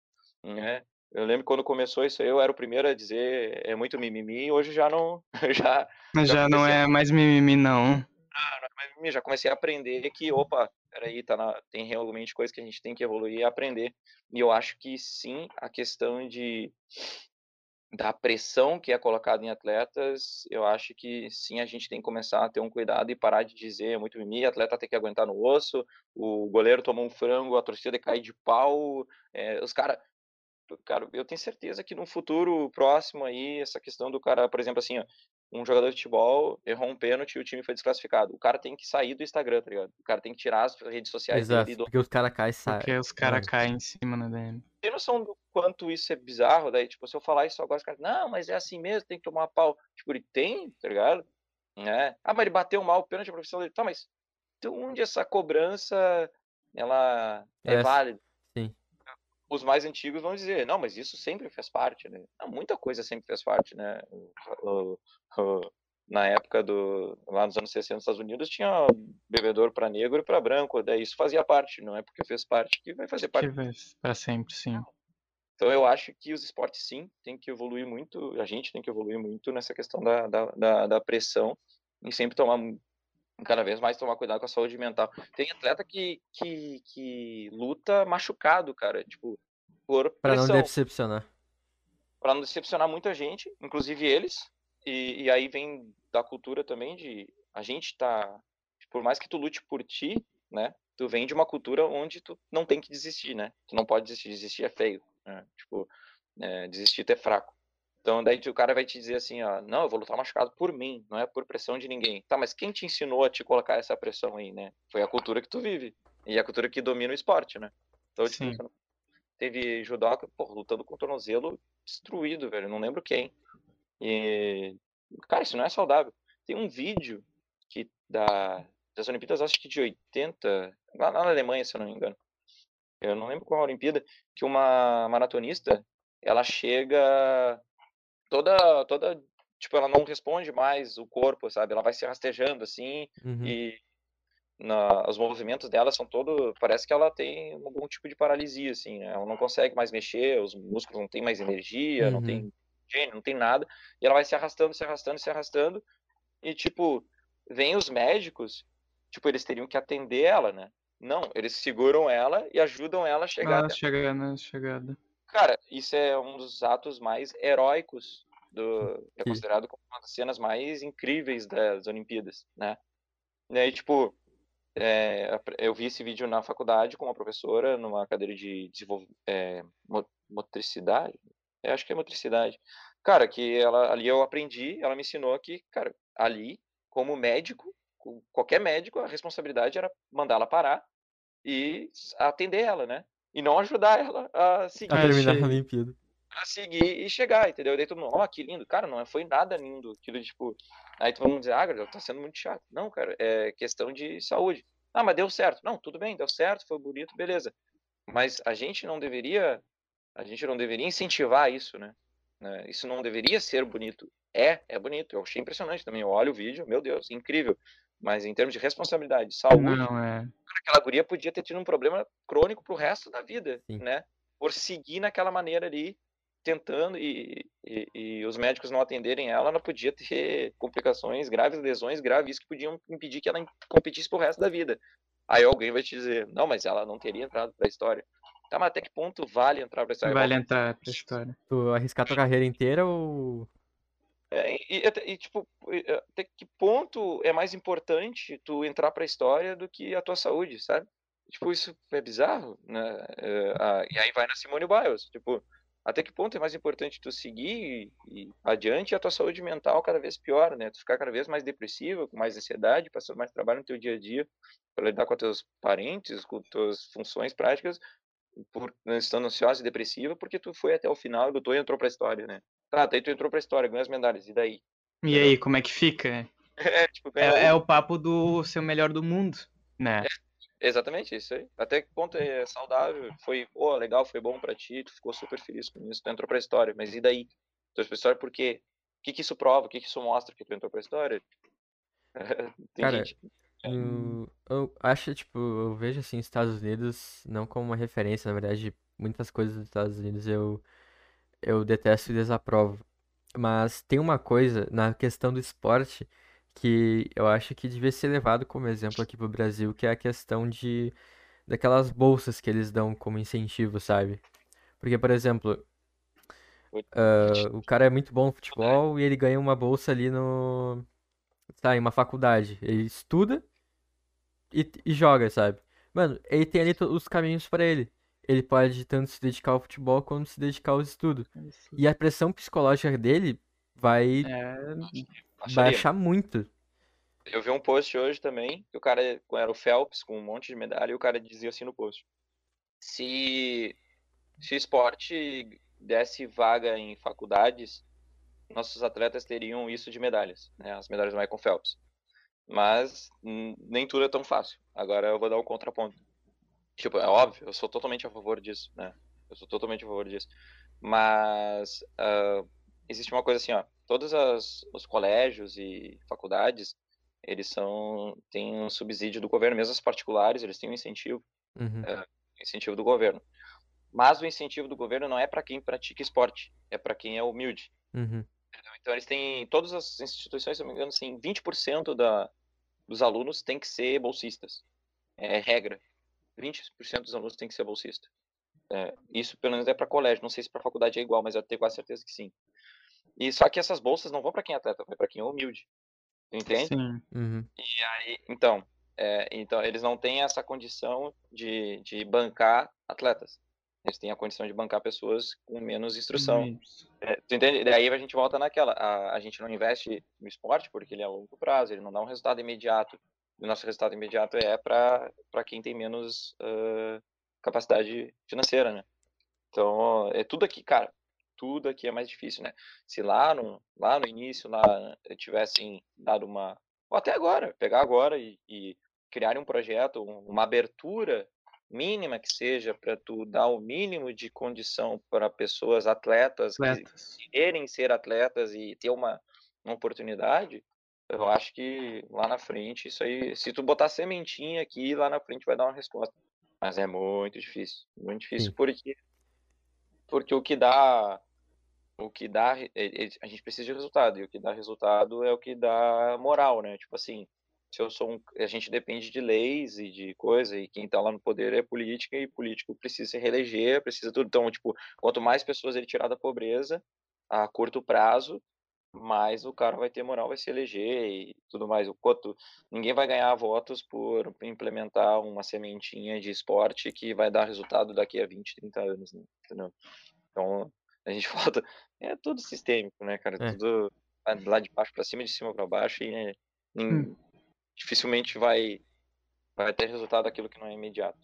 né? Eu lembro quando começou isso aí, eu era o primeiro a dizer é muito mimimi, hoje já não *laughs* já Mas já, já não é mais mimimi não. Ah, não é mais mimimi, já comecei a aprender que, opa, peraí, tá na, tem realmente coisa que a gente tem que evoluir e aprender. E eu acho que sim, a questão de da pressão que é colocada em atletas, eu acho que sim, a gente tem que começar a ter um cuidado e parar de dizer é muito mimimi, atleta tem que aguentar no osso, o goleiro tomou um frango, a torcida cai de pau, é, os caras... Cara, eu tenho certeza que no futuro próximo aí, essa questão do cara, por exemplo, assim, ó, um jogador de futebol errou um pênalti e o time foi desclassificado. O cara tem que sair do Instagram, tá ligado? O cara tem que tirar as redes sociais Exato, dele. Do... Porque os caras caem e saem. Porque os caras caem em cima na DM. Tem noção do quanto isso é bizarro? Daí, tipo, se eu falar isso agora, os caras, não, mas é assim mesmo, tem que tomar pau. Tipo, ele tem, tá ligado? É. Ah, mas ele bateu mal o pênalti, a profissão dele. Tá, mas de onde essa cobrança, ela é, é válida? Sim. Os mais antigos vão dizer, não, mas isso sempre fez parte, né? Não, muita coisa sempre fez parte, né? O, o, na época do lá nos anos 60 nos Estados Unidos tinha bebedor para negro e para branco, daí isso fazia parte, não é porque fez parte que vai fazer parte para sempre, sim. Então eu acho que os esportes sim tem que evoluir muito, a gente tem que evoluir muito nessa questão da, da, da, da pressão e sempre tomar cada vez mais tomar cuidado com a saúde mental. Tem atleta que, que, que luta machucado, cara, tipo, por Pra pressão. não decepcionar. Pra não decepcionar muita gente, inclusive eles. E, e aí vem da cultura também de a gente tá, por mais que tu lute por ti, né? Tu vem de uma cultura onde tu não tem que desistir, né? Tu não pode desistir, desistir é feio, né? Tipo, é, desistir é fraco. Então daí o cara vai te dizer assim, ó, não, eu vou lutar machucado por mim, não é por pressão de ninguém. Tá, mas quem te ensinou a te colocar essa pressão aí, né? Foi a cultura que tu vive e a cultura que domina o esporte, né? Então, tipo, teve judoca, pô, lutando com o tornozelo destruído, velho, não lembro quem. E cara, isso não é saudável. Tem um vídeo que da das Olimpíadas, acho que de 80, lá na Alemanha, se eu não me engano. Eu não lembro qual a Olimpíada, que uma maratonista, ela chega toda toda tipo ela não responde mais o corpo sabe ela vai se rastejando assim Uhum. e na, os movimentos dela são todo parece que ela tem algum tipo de paralisia assim né? ela não consegue mais mexer os músculos não tem mais energia não Uhum. tem gênio, não tem nada e ela vai se arrastando se arrastando se arrastando e tipo vem os médicos tipo eles teriam que atender ela né não eles seguram ela e ajudam ela a chegar até chegada, né? Chegada. Cara, isso é um dos atos mais heróicos do. É considerado como uma das cenas mais incríveis das Olimpíadas, né? E aí, tipo, é, eu vi esse vídeo na faculdade com uma professora, numa cadeira de é, mo- motricidade. Eu acho que é motricidade. Cara, que ela, ali eu aprendi, ela me ensinou que, cara, ali, como médico, qualquer médico, a responsabilidade era mandar ela parar e atender ela, né? E não ajudar ela a seguir A terminar a Olimpíada. a seguir e chegar, entendeu? Daí todo mundo, ó, que lindo. Cara, não foi nada lindo. Aquilo, tipo... Aí todo mundo diz, ah, tá sendo muito chato. Não, cara, é questão de saúde. Ah, mas deu certo. Não, tudo bem, deu certo, foi bonito, beleza. Mas a gente não deveria... A gente não deveria incentivar isso, né? Né? Isso não deveria ser bonito. É, é bonito. Eu achei impressionante também. Eu olho o vídeo, meu Deus, incrível. Mas em termos de responsabilidade, saúde, Não, é. aquela guria podia ter tido um problema crônico pro resto da vida, Sim. né? Por seguir naquela maneira ali, tentando, e, e, e os médicos não atenderem ela, ela podia ter complicações graves, lesões graves, que podiam impedir que ela competisse pro resto da vida. Aí alguém vai te dizer, não, mas ela não teria entrado pra história. Tá, mas até que ponto vale entrar pra história? Vale entrar pra história. Tu arriscar tua carreira inteira ou. É, e, e tipo, e, até que ponto é mais importante tu entrar pra história do que a tua saúde, sabe? Tipo, isso é bizarro, né? É, a- e aí vai na Simone Biles, tipo, até que ponto é mais importante tu seguir e, e adiante e a tua saúde mental cada vez pior, né? Tu ficar cada vez mais depressiva, com mais ansiedade, passando mais trabalho no teu dia a dia para lidar com teus parentes, com tuas funções práticas, por né, estando ansiosa e depressiva, porque tu foi até o final lutou e entrou pra história, né? Tá, daí tu entrou pra história, ganhou as medalhas, e daí? E aí, como é que fica? *laughs* É, tipo, É, é o papo do ser o melhor do mundo, né? Exatamente, isso aí. Até que ponto é saudável? Foi, pô, legal, foi bom pra ti, tu ficou super feliz com isso, tu entrou pra história, mas e daí? Tu entrou pra história por quê? O que que isso prova? O que que isso mostra que tu entrou pra história? *laughs* Tem Cara, gente... Eu, eu acho, tipo, eu vejo assim os Estados Unidos não como uma referência, na verdade, muitas coisas dos Estados Unidos eu, eu detesto e desaprovo. Mas tem uma coisa na questão do esporte que eu acho que devia ser levado como exemplo aqui pro Brasil, que é a questão de daquelas bolsas que eles dão como incentivo, sabe? Porque, por exemplo, ah, o cara é muito bom no futebol e ele ganha uma bolsa ali no, tá, em uma faculdade. Ele estuda e, e joga, sabe? Mano, ele tem ali os caminhos pra ele. Ele pode tanto se dedicar ao futebol quanto se dedicar aos estudos. E a pressão psicológica dele vai É, baixar muito. Eu vi um post hoje também, que o cara era o Phelps com um monte de medalha, e o cara dizia assim no post: se, se o esporte desse vaga em faculdades, nossos atletas teriam isso de medalhas, né? As medalhas do Michael Phelps. Mas hum, nem tudo é tão fácil. Agora eu vou dar um contraponto. Tipo, é óbvio, eu sou totalmente a favor disso, né? Eu sou totalmente a favor disso. Mas ah, existe uma coisa assim, ó. Todos as, os colégios e faculdades, eles são têm um subsídio do governo, mesmo as particulares, eles têm um incentivo, Uhum. incentivo do governo. mas o incentivo do governo não é para quem pratica esporte, é para quem é humilde. Uhum. Então eles têm, todas as instituições, se não me engano, assim, 20% da, dos alunos tem que ser bolsistas. É regra. 20% dos alunos tem que ser bolsista. É, isso pelo menos é para colégio, não sei se para faculdade é igual, mas eu tenho quase certeza que sim. E só que essas bolsas não vão para quem é atleta, vai para quem é humilde. Entende? Sim. Uhum. E aí, então, é, então eles não têm essa condição de, de bancar atletas. Eles têm a condição de bancar pessoas com menos instrução. É, tu entende? Daí a gente volta naquela. A, a gente não investe no esporte porque ele é a longo prazo, ele não dá um resultado imediato. O nosso resultado imediato é para quem tem menos uh, capacidade financeira, né? Então, é tudo aqui, cara. Tudo aqui é mais difícil, né? Se lá no, lá no início lá tivessem dado uma. Ou até agora, pegar agora e, e criar um projeto, uma abertura mínima que seja para tu dar o mínimo de condição para pessoas atletas, Atletas. que querem ser atletas e ter uma, uma oportunidade, eu acho que lá na frente isso aí, se tu botar sementinha aqui, lá na frente vai dar uma resposta. Mas é muito difícil, muito difícil Sim. porque porque o que dá o que dá e- e- a gente precisa de resultado e o que dá resultado é o que dá moral, né? Tipo assim, se eu sou um, a gente depende de leis e de coisa e quem tá lá no poder é política e político precisa se reeleger, precisa tudo. Então, tipo, quanto mais pessoas ele tirar da pobreza a curto prazo, mais o cara vai ter moral, vai se eleger e tudo mais. O quanto ninguém vai ganhar votos por implementar uma sementinha de esporte que vai dar resultado daqui a 20, 30 anos, né? Entendeu? Então, a gente *laughs* volta, é tudo sistêmico, né, cara? É. Tudo lá de baixo para cima, de cima para baixo e é, nin- Hum. dificilmente vai vai ter resultado aquilo que não é imediato.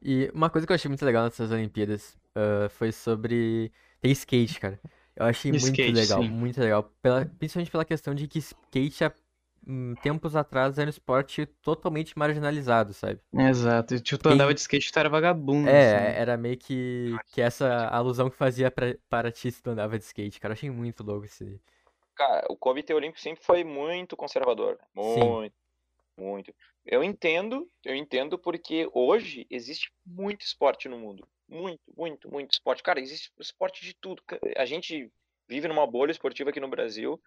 E uma coisa que eu achei muito legal nessas Olimpíadas ah, foi sobre ter skate, cara. Eu achei muito Skate, legal, sim. muito legal. Pela, principalmente pela questão de que skate, há hum, tempos atrás, era um esporte totalmente marginalizado, sabe? Exato. E tipo, tu Quem- andava de skate, tu era vagabundo. É, assim. era meio que, que essa alusão que fazia pra, para ti se tu andava de skate, cara. Eu achei muito louco esse. Cara, o Comitê Olímpico sempre foi muito conservador, né? Sim. Muito. Eu entendo, eu entendo porque hoje existe muito esporte no mundo, muito, muito, muito esporte. Cara, existe esporte de tudo. A gente vive numa bolha esportiva aqui no Brasil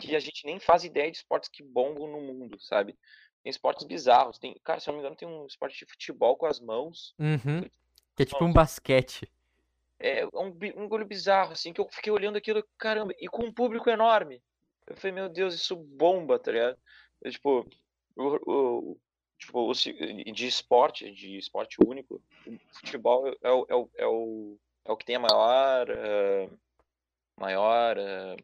que a gente nem faz ideia de esportes que bombam no mundo, sabe? Tem esportes bizarros. Tem, cara, se eu não me engano, tem um esporte de futebol com as mãos. Uhum. Que é tipo um basquete. É um, bi- um bagulho bizarro, assim, que eu fiquei olhando aquilo, caramba, e com um público enorme. Eu falei, meu Deus, isso bomba, tá ligado? Eu, tipo, o, o- tipo, o de esporte, de esporte único, o futebol é o, é o, é o, é o que tem a maior, eh, maior, eh,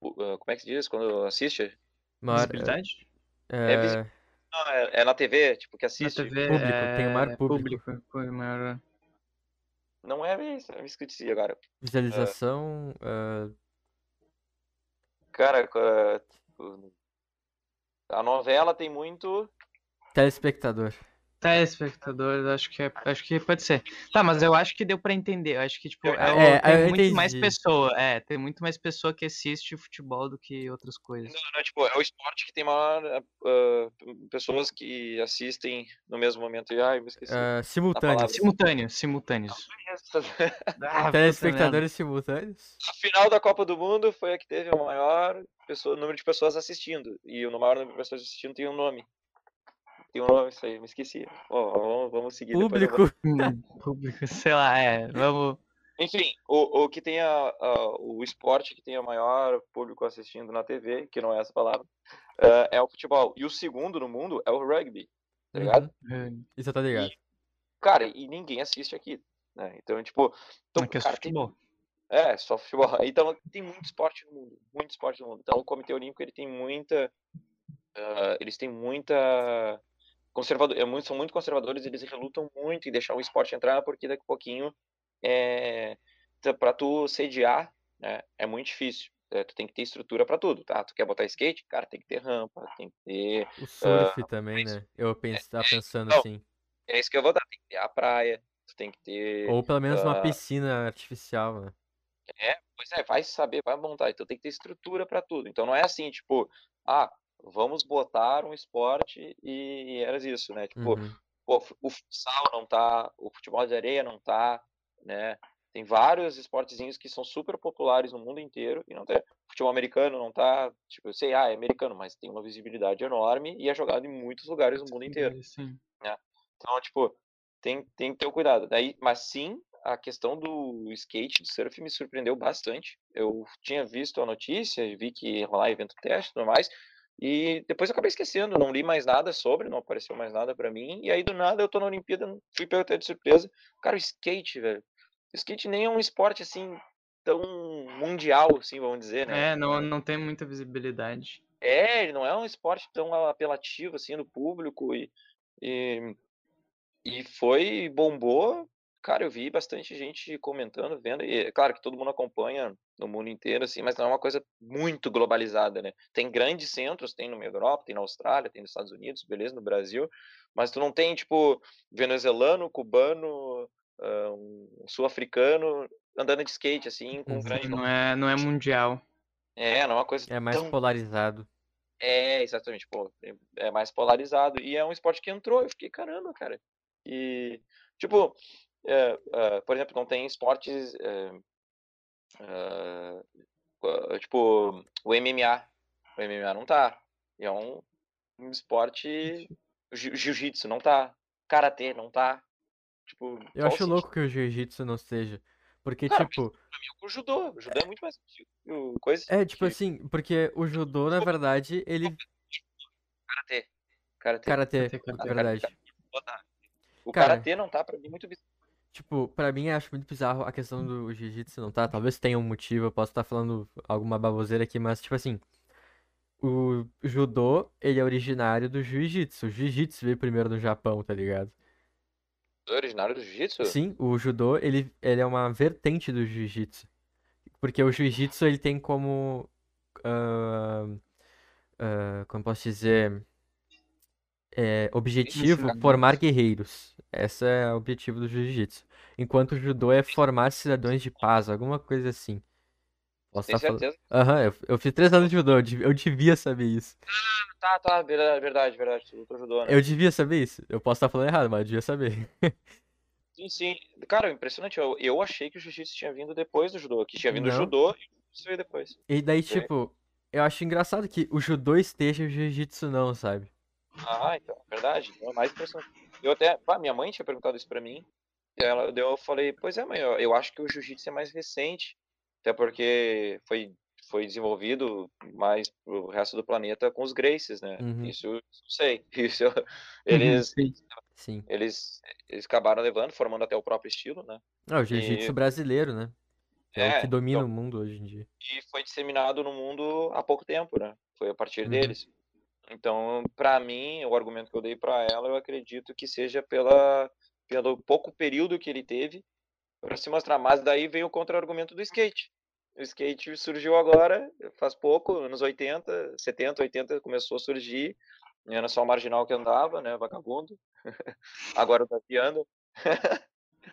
como é que se diz quando assiste? Maior, Visibilidade? É visi- é, Não, é, é na TV, tipo, que Na assiste. TV Público, é... tem o maior público. público. foi o maior... Não é isso, eu me esqueci agora. visualização. ah, Cara, eh, a novela tem muito telespectador. Telespectador, acho que é, acho que pode ser. Tá, mas eu acho que deu pra entender. Eu acho que, tipo, é, o- é, tem muito mais entendi. pessoa. É, tem muito mais pessoa que assiste futebol do que outras coisas. Não, não, tipo, é o esporte que tem maior ah, pessoas que assistem no mesmo momento. E, ai, eu me esqueci. simultâneos. palavra. Simultâneos, simultâneos. Ah, puta Telespectadores simultâneos. A final da Copa do Mundo foi a que teve o maior pessoa, número de pessoas assistindo. E o maior número de pessoas assistindo tem um nome. Tem um nome, isso aí, me esqueci. Ó, vamos, vamos seguir vou- Público. merda. Hum, *laughs* Público, sei lá, é. Vamos. Enfim, o, o que tem a, a- o esporte que tem o maior público assistindo na TV, que não é essa palavra, ah, é o futebol. E o segundo no mundo é o rugby, tá ligado? Uhum. Isso tô ligado. Cara, e ninguém assiste aqui, né? Então, tipo, então, Aqui é só cara, tem- futebol. é, só futebol. *laughs* Então, tem muito esporte no mundo, muito esporte no mundo. Então, o Comitê Olímpico, ele tem muita, ah, eles têm muita conservador, é são muito conservadores, eles relutam muito em deixar o esporte entrar, porque daqui a pouquinho, é, para tu sediar, né, é muito difícil. É, tu tem que ter estrutura para tudo, tá? Tu quer botar skate, cara, tem que ter rampa, tem que ter O surf Ah, também, né? Eu pens- tava pensando não. assim. É isso que eu vou dar. Tem que ter a praia, tu tem que ter. Ou pelo menos uma ah, piscina artificial, né? Pois é, vai saber, vai montar. Então tem que ter estrutura para tudo. Então não é assim, tipo, ah, vamos botar um esporte e era isso, né? Tipo, Uhum. pô, o futsal não tá, o futebol de areia não tá, né? Tem vários esportezinhos que são super populares no mundo inteiro e não tem. O futebol americano não tá, tipo, eu sei, ah, é americano, mas tem uma visibilidade enorme e é jogado em muitos lugares no mundo inteiro. Sim. Né? Então, tipo, tem, tem que ter o cuidado. Daí, mas sim, a questão do skate, do surf, me surpreendeu bastante. Eu tinha visto a notícia e vi que ia rolar evento teste e tudo mais, e depois eu acabei esquecendo, não li mais nada sobre, não apareceu mais nada para mim, e aí do nada eu tô na Olimpíada, fui pego até de surpresa. Cara, o skate, velho. O skate nem é um esporte assim tão mundial, assim, vamos dizer, né? É, não, não tem muita visibilidade. É, ele não é um esporte tão apelativo assim no público e, e, e foi bombou Cara, eu vi bastante gente comentando, vendo, e é claro que todo mundo acompanha no mundo inteiro, assim, mas não é uma coisa muito globalizada, né? Tem grandes centros, tem na Europa, tem na Austrália, tem nos Estados Unidos, beleza, no Brasil, mas tu não tem, tipo, venezuelano, cubano, um sul-africano andando de skate, assim, com Uhum, grande... Não é, não é mundial. É, não é uma coisa É mais tão... polarizado. É, exatamente, pô, é- é mais polarizado, e é um esporte que entrou, eu fiquei, caramba, cara, e, tipo, é, é, por exemplo, não tem esportes é, é, tipo o MMA. O MMA não tá. E é um, um esporte. Jiu-jitsu não tá. Karatê não tá. Tipo, Eu acho louco que o jiu-jitsu não seja. Porque, Cara, tipo, Pra mim, o judô. O judô é muito mais o coisa. é, tipo que assim, porque o judô, na verdade, ele. karatê. Karatê. Karatê, Karatê, karatê. O Cara- karatê não tá pra mim muito bizarro. Tipo, pra mim acho muito bizarro a questão do jiu-jitsu não tá. Talvez tenha um motivo, eu posso estar falando alguma baboseira aqui, mas tipo assim, o judô, ele é originário do jiu-jitsu. O jiu-jitsu veio primeiro no Japão, tá ligado? Originário do jiu-jitsu? Sim, o judô, ele, ele é uma vertente do jiu-jitsu. Porque o jiu-jitsu, ele tem como... ah, ah, como posso dizer... é, objetivo formar guerreiros. Esse é o objetivo do jiu-jitsu. Enquanto o judô é formar cidadãos de paz, alguma coisa assim. Posso Tem falando... certeza? Aham, eu, eu fiz três anos de judô, eu devia, saber isso. Tá, tá, verdade, verdade, lutou judô, né? Eu devia saber isso. Eu posso estar falando errado, mas eu devia saber. *laughs* Sim, sim. Cara, impressionante. Eu, eu achei que o jiu-jitsu tinha vindo depois do judô. Que tinha vindo o Não. judô e o jiu-jitsu veio depois. E daí, tipo, eu acho engraçado que o judô esteja e o jiu-jitsu não, sabe? Ah, então, verdade. Então é mais impressionante. Eu até. pá, minha mãe tinha perguntado isso pra mim. E ela, daí eu falei, pois é, mãe, eu, eu acho que o jiu-jitsu é mais recente. Até porque foi, foi desenvolvido mais pro resto do planeta com os Gracies, né? Uhum. Isso eu sei. *laughs* Isso *laughs* eu- eles, Sim. Sim. eles, eles acabaram levando, formando até o próprio estilo, né? Ah, o jiu-jitsu E- brasileiro, né? É, o É, que domina então- o mundo hoje em dia. e foi disseminado no mundo há pouco tempo, né? Foi a partir Uhum. deles. Então, pra mim, o argumento que eu dei pra ela, eu acredito que seja pela pelo pouco período que ele teve para se mostrar. Mas daí veio o contra-argumento do skate. O skate surgiu agora, faz pouco, anos 80, 70, 80 começou a surgir. Era só o marginal que andava, né, vagabundo. *laughs* Agora o Davi anda.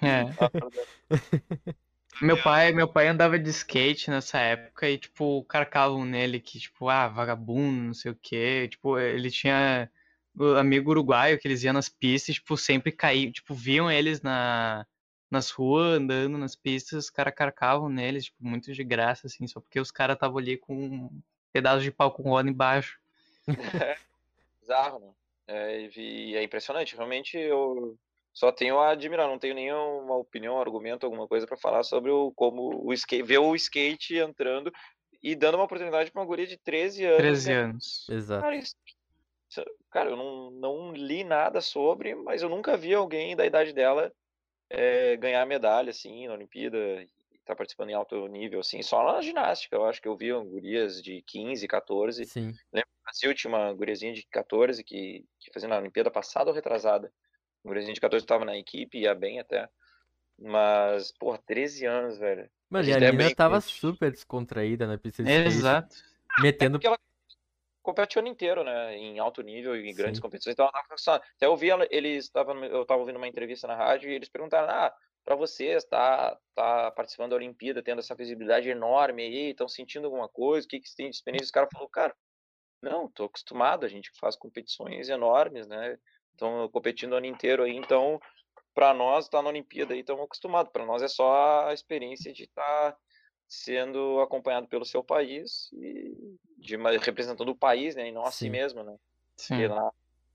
É. *laughs* *laughs* Meu pai, meu pai andava de skate nessa época e, tipo, carcavam nele que, tipo, ah, vagabundo, não sei o quê. Tipo, ele tinha o amigo uruguaio que eles iam nas pistas, tipo, sempre caíam, tipo, viam eles na, nas ruas, andando nas pistas, os caras carcavam neles, tipo, muito de graça, assim, só porque os caras estavam ali com um pedaço de pau com roda embaixo. *laughs* bizarro, né? É, e é impressionante, realmente eu só tenho a admirar, não tenho nenhuma opinião, argumento, alguma coisa pra falar sobre o como o skate, ver o skate entrando e dando uma oportunidade pra uma guria de 13 anos. 13 né? anos. Exato. Cara, isso- cara, eu não, não li nada sobre, mas eu nunca vi alguém da idade dela é, ganhar medalha, assim, na Olimpíada, tá participando em alto nível, assim, só na ginástica, eu acho que eu vi gurias de 15, 14, Sim. no Brasil tinha uma guriazinha de 14 que, que fazia na Olimpíada passada ou retrasada. Uma guriazinha de 14 estava na equipe, ia bem até. Mas, porra, 13 anos, velho. Mano, e gente a é bem tava super descontraída na pista de. Exato. Metendo. Porque ela compete o ano inteiro, né? Em alto nível e em grandes Sim. competições. Então ela tava acostumada. Até eu vi ela, eles estavam, eu tava ouvindo uma entrevista na rádio e eles perguntaram: ah, pra vocês, tá, tá participando da Olimpíada, tendo essa visibilidade enorme aí, estão sentindo alguma coisa? O que, que você tem de experiência? Os caras falaram, cara, não, tô acostumado, a gente faz competições enormes, né? Estão competindo o ano inteiro aí, então para nós estar tá na Olimpíada aí estamos acostumados. Para nós é só a experiência de estar tá sendo acompanhado pelo seu país e de representando o país, né, e não a si mesmo, né? Sim. Lá,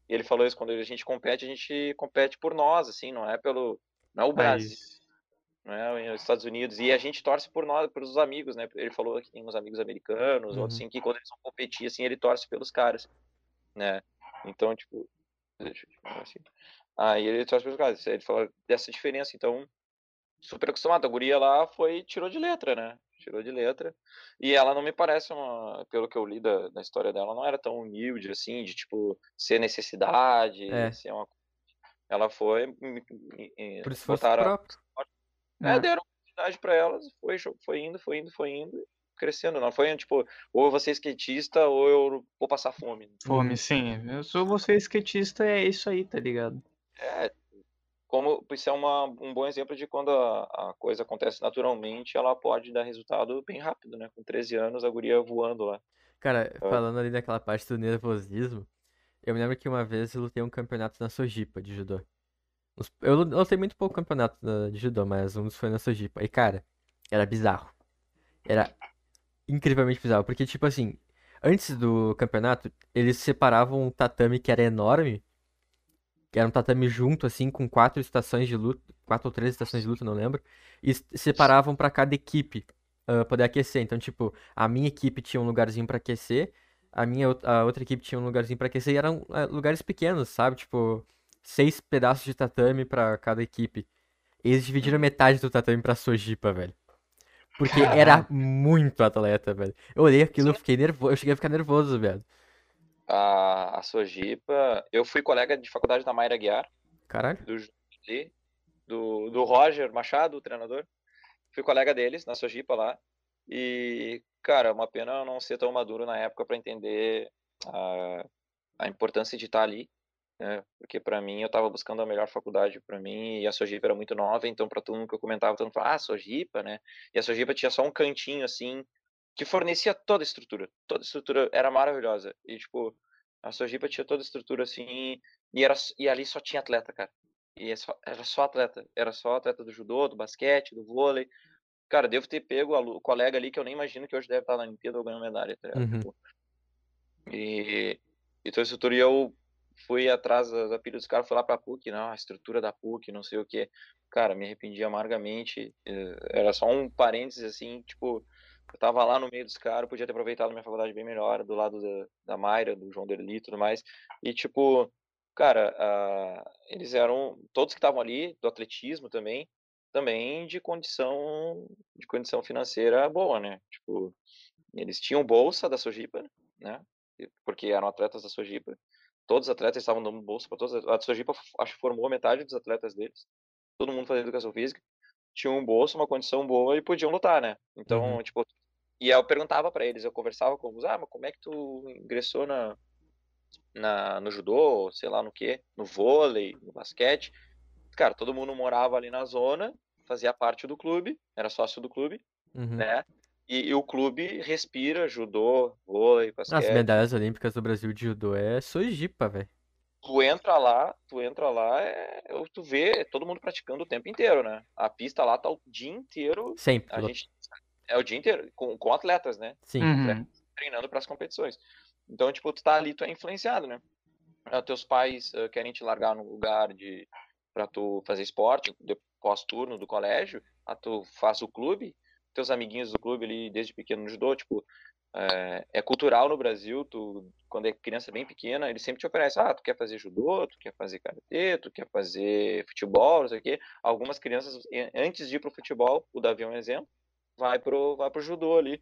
ele falou isso quando a gente compete, a gente compete por nós, assim, não é pelo não é o Brasil, não é os Estados Unidos e a gente torce por nós, pelos amigos, né? Ele falou que tem uns amigos americanos, uhum. outros assim que quando eles vão competir assim, ele torce pelos caras, né? Então, tipo, assim. Aí ele torce pelos caras, ele falou dessa diferença, então super acostumado. A guria lá foi tirou de letra, né? Tirou de letra. E ela não me parece uma, pelo que eu li da, da história dela, não era tão humilde assim, de tipo ser necessidade, é. ser uma ela foi por esforço próprio. É, é. deram oportunidade para elas, foi foi indo, foi indo, foi indo, crescendo. Não foi tipo, ou eu vou ser skatista ou eu vou passar fome. Fome, sim. Eu sou você skatista, é isso aí, tá ligado? É, como isso é uma, um bom exemplo de quando a, a, coisa acontece naturalmente, ela pode dar resultado bem rápido, né? Com 13 anos, a guria voando lá. Cara, então falando ali daquela parte do nervosismo, eu me lembro que uma vez eu lutei um campeonato na Sojipa de judô. Eu lutei muito pouco campeonato de judô, mas um dos foi na Sojipa. E, cara, era bizarro. Era incrivelmente bizarro, porque, tipo assim, antes do campeonato, eles separavam um tatame que era enorme que era um tatame junto, assim, com quatro estações de luta, quatro ou três estações de luta, não lembro, e separavam para cada equipe uh, poder aquecer. Então, tipo, a minha equipe tinha um lugarzinho para aquecer, a minha a outra equipe tinha um lugarzinho para aquecer, e eram uh, lugares pequenos, sabe? Tipo, seis pedaços de tatame para cada equipe. Eles dividiram metade do tatame pra Sojipa, velho. Porque era muito atleta, velho. Eu olhei aquilo, eu fiquei nervoso, eu cheguei a ficar nervoso, velho a, a Sojipa. Eu fui colega de faculdade da Mayra Guiar. Caralho. Do, do, do Roger Machado, o treinador. Fui colega deles na Sojipa lá. E, cara, uma pena não ser tão maduro na época para entender a, a importância de estar ali. Né? Porque para mim eu estava buscando a melhor faculdade para mim e a Sojipa era muito nova, então para todo mundo que eu comentava, todo mundo falava, ah, Sojipa, né? E a Sojipa tinha só um cantinho assim, que fornecia toda a estrutura. Toda a estrutura era maravilhosa. E, tipo, a Sojipa tinha toda a estrutura assim. E, era, e ali só tinha atleta, cara. E é só, era só atleta. Era só atleta do judô, do basquete, do vôlei. Cara, devo ter pego o colega ali que eu nem imagino que hoje deve estar na Olimpíada ou ganhando medalha, tá uhum. Tipo, e, e toda a estrutura. E eu fui atrás da, pilha dos caras, fui lá pra PUC, não, a estrutura da PUC, não sei o que. Cara, me arrependi amargamente. Eh, era só um parênteses assim, tipo eu tava lá no meio dos caras, podia ter aproveitado minha faculdade bem melhor, do lado da, da Mayra, do João Derli e tudo mais. E, tipo, cara, eles eram, todos que estavam ali, do atletismo também, também de condição, de condição financeira boa, né? Tipo, eles tinham bolsa da Sojipa, né? Porque eram atletas da Sojipa. Todos os atletas estavam dando bolsa para todos. A Sojipa, acho que formou metade dos atletas deles. Todo mundo fazia educação física. Tinha um bolso, uma condição boa e podiam lutar, né? Então, uhum. tipo, e eu perguntava para eles, eu conversava com eles, ah, mas como é que tu ingressou na, na, no judô, sei lá no que, no vôlei, no basquete. Cara, todo mundo morava ali na zona, fazia parte do clube, era sócio do clube, uhum. né? E, e, o clube respira judô, vôlei, basquete. As medalhas olímpicas do Brasil de judô é Sojipa, velho. Tu entra lá, tu entra lá, é, tu vê todo mundo praticando o tempo inteiro, né? A pista lá tá o dia inteiro. Sempre. A gente é o dia inteiro, com, com atletas, né? Sim. Uhum. Treinando para as competições. Então, tipo, tu tá ali, tu é influenciado, né? Uh, teus pais uh, querem te largar no lugar de para tu fazer esporte, pós-turno do colégio, a tu faz o clube, teus amiguinhos do clube ali desde pequeno no judô, tipo, é, é, cultural no Brasil, tu, quando é criança bem pequena, eles sempre te oferecem, ah, tu quer fazer judô, tu quer fazer karatê, tu quer fazer futebol, não sei o quê. Algumas crianças, antes de ir pro futebol, o Davi é um exemplo, vai pro, vai pro judô ali.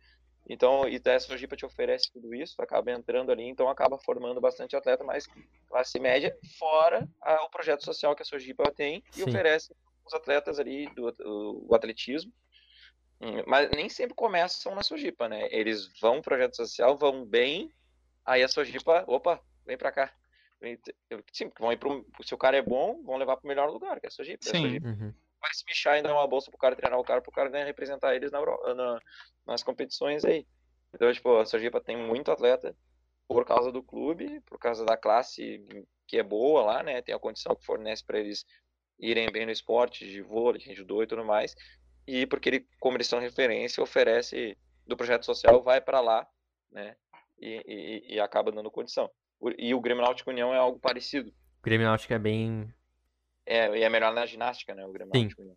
Então, e a Sojipa te oferece tudo isso, acaba entrando ali, então acaba formando bastante atleta, mas classe média, fora a, o projeto social que a Sojipa tem e Sim. oferece os atletas ali do, do atletismo. Hum, mas nem sempre começam na Sojipa, né? Eles vão pro projeto social, vão bem, aí a Sojipa, opa, vem pra cá. Sim, vão ir pro, se o cara é bom, vão levar pro melhor lugar, que é a Sojipa. Sim. A Sojipa. Uhum vai se bichar e dar uma bolsa pro cara treinar o cara, pro cara né, representar eles na, na, nas competições aí. Então, tipo, a Sergipa tem muito atleta por causa do clube, por causa da classe que é boa lá, né? Tem a condição que fornece para eles irem bem no esporte, de vôlei, de judô e tudo mais. E porque ele, como eles são referência, oferece do projeto social, vai para lá, né? E, e, e, acaba dando condição. E o Grêmio Náutico União é algo parecido. O Grêmio Náutico é bem. É, e é melhor na ginástica, né? O Grêmio Sim. Náutico União.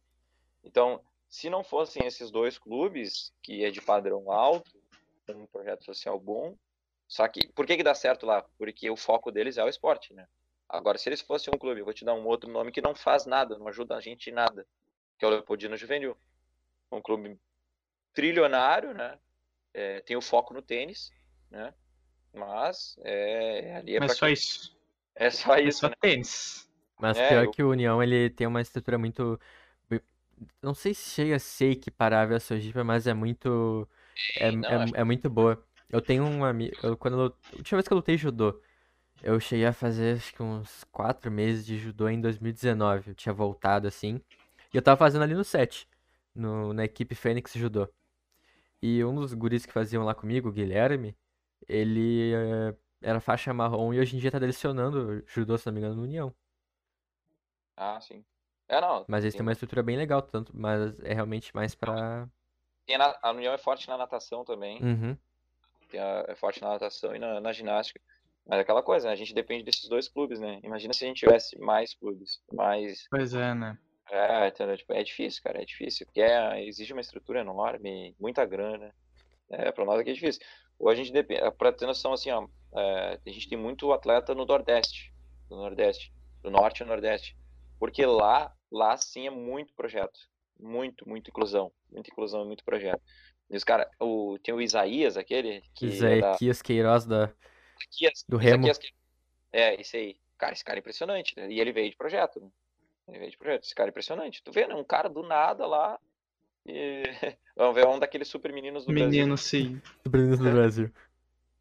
Então, se não fossem esses dois clubes, que é de padrão alto, um projeto social bom, só que, por que que dá certo lá? Porque o foco deles é o esporte, né? Agora, se eles fossem um clube, eu vou te dar um outro nome que não faz nada, não ajuda a gente em nada, que é o Leopoldino Juvenil. Um clube trilionário, né? É, tem o foco no tênis, né? Mas é, ali é Mas só isso. É só isso. É só né? tênis. Mas é, pior eu... que o União, ele tem uma estrutura muito. Não sei se chega a ser equiparável a Sojipa, mas é muito. É, não, é, é, muito boa. Eu tenho um amigo. Eu, quando eu, a última vez que eu lutei judô, eu cheguei a fazer acho que uns 4 meses de judô em 2019. Eu tinha voltado assim. E eu tava fazendo ali no set, no, na equipe Fênix Judô. E um dos guris que faziam lá comigo, o Guilherme, ele é, era faixa marrom e hoje em dia tá lecionando judô, se não me engano, no União. Ah, sim. É, não. Mas eles têm uma estrutura bem legal, tanto, mas é realmente mais pra. a União é forte na natação também. Uhum. A, é forte na natação e na, na ginástica. Mas é aquela coisa, né? A gente depende desses dois clubes, né? Imagina se a gente tivesse mais clubes, mais... Pois é, né? É, entendeu? Tipo, é difícil, cara, é difícil. Porque é, exige uma estrutura enorme, muita grana. É, pra nós aqui é difícil. Ou a gente depende, é, pra ter noção, assim, ó, é, a gente tem muito atleta no Nordeste, no Nordeste, do Norte e Nordeste. Porque lá, lá sim é muito projeto. Muito, muito inclusão. Muita inclusão e muito projeto. E os caras, o, tem o Isaías, aquele que. Isaías é da... Queiroz da, do Remo. É, esse aí. Cara, esse cara é impressionante, né? E ele veio de projeto, né? Veio de projeto. Esse cara é impressionante. Tu vê, né? Um cara do nada lá. E... *laughs* Vamos ver um daqueles super meninos do Menino, Brasil. Menino, sim. Super meninos do Brasil.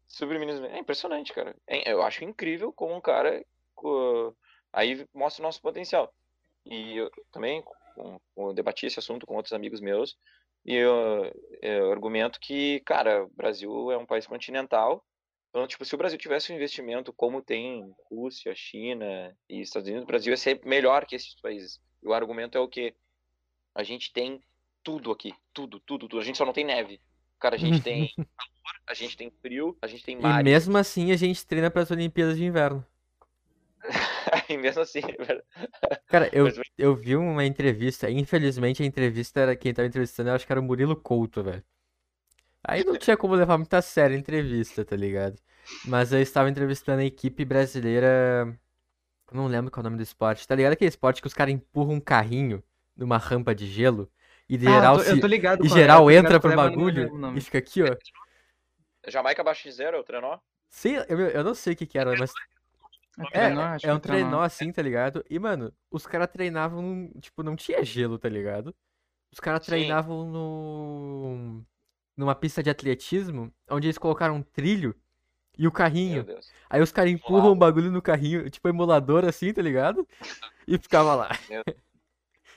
Super meninos. É impressionante, cara. É, eu acho incrível como um cara. Aí mostra o nosso potencial. E eu também com, com, debati esse assunto com outros amigos meus. E eu, eu argumento que, cara, o Brasil é um país continental então, tipo, se o Brasil tivesse um investimento como tem Rússia, China e Estados Unidos, o Brasil ia ser melhor que esses países. E o argumento é o quê? A gente tem tudo aqui, tudo, tudo, tudo. A gente só não tem neve. Cara, a gente tem *laughs* calor, a gente tem frio, a gente tem mar. E mesmo assim a gente treina para as Olimpíadas de Inverno. *laughs* e mesmo assim, Cara, eu, eu vi uma entrevista, infelizmente a entrevista era quem tava entrevistando, eu acho que era o Murilo Couto, velho. Aí não tinha como levar muito a sério a entrevista, tá ligado? Mas eu estava entrevistando a equipe brasileira. Não lembro qual é o nome do esporte. Tá ligado aquele esporte que os caras empurram um carrinho numa rampa de gelo? E geral, ah, eu tô, eu tô ligado, e geral é, entra pro é, bagulho e fica aqui, ó. Jamaica abaixo de zero, é o trenó? Sim, eu, eu não sei o que que era, mas. É, é, é um trenó assim, tá ligado? E, mano, os caras treinavam, tipo, não tinha gelo, tá ligado? Os caras treinavam no numa pista de atletismo, onde eles colocaram um trilho e o carrinho. Aí os caras empurram o bagulho no carrinho, tipo emulador assim, tá ligado? *laughs* E ficava lá.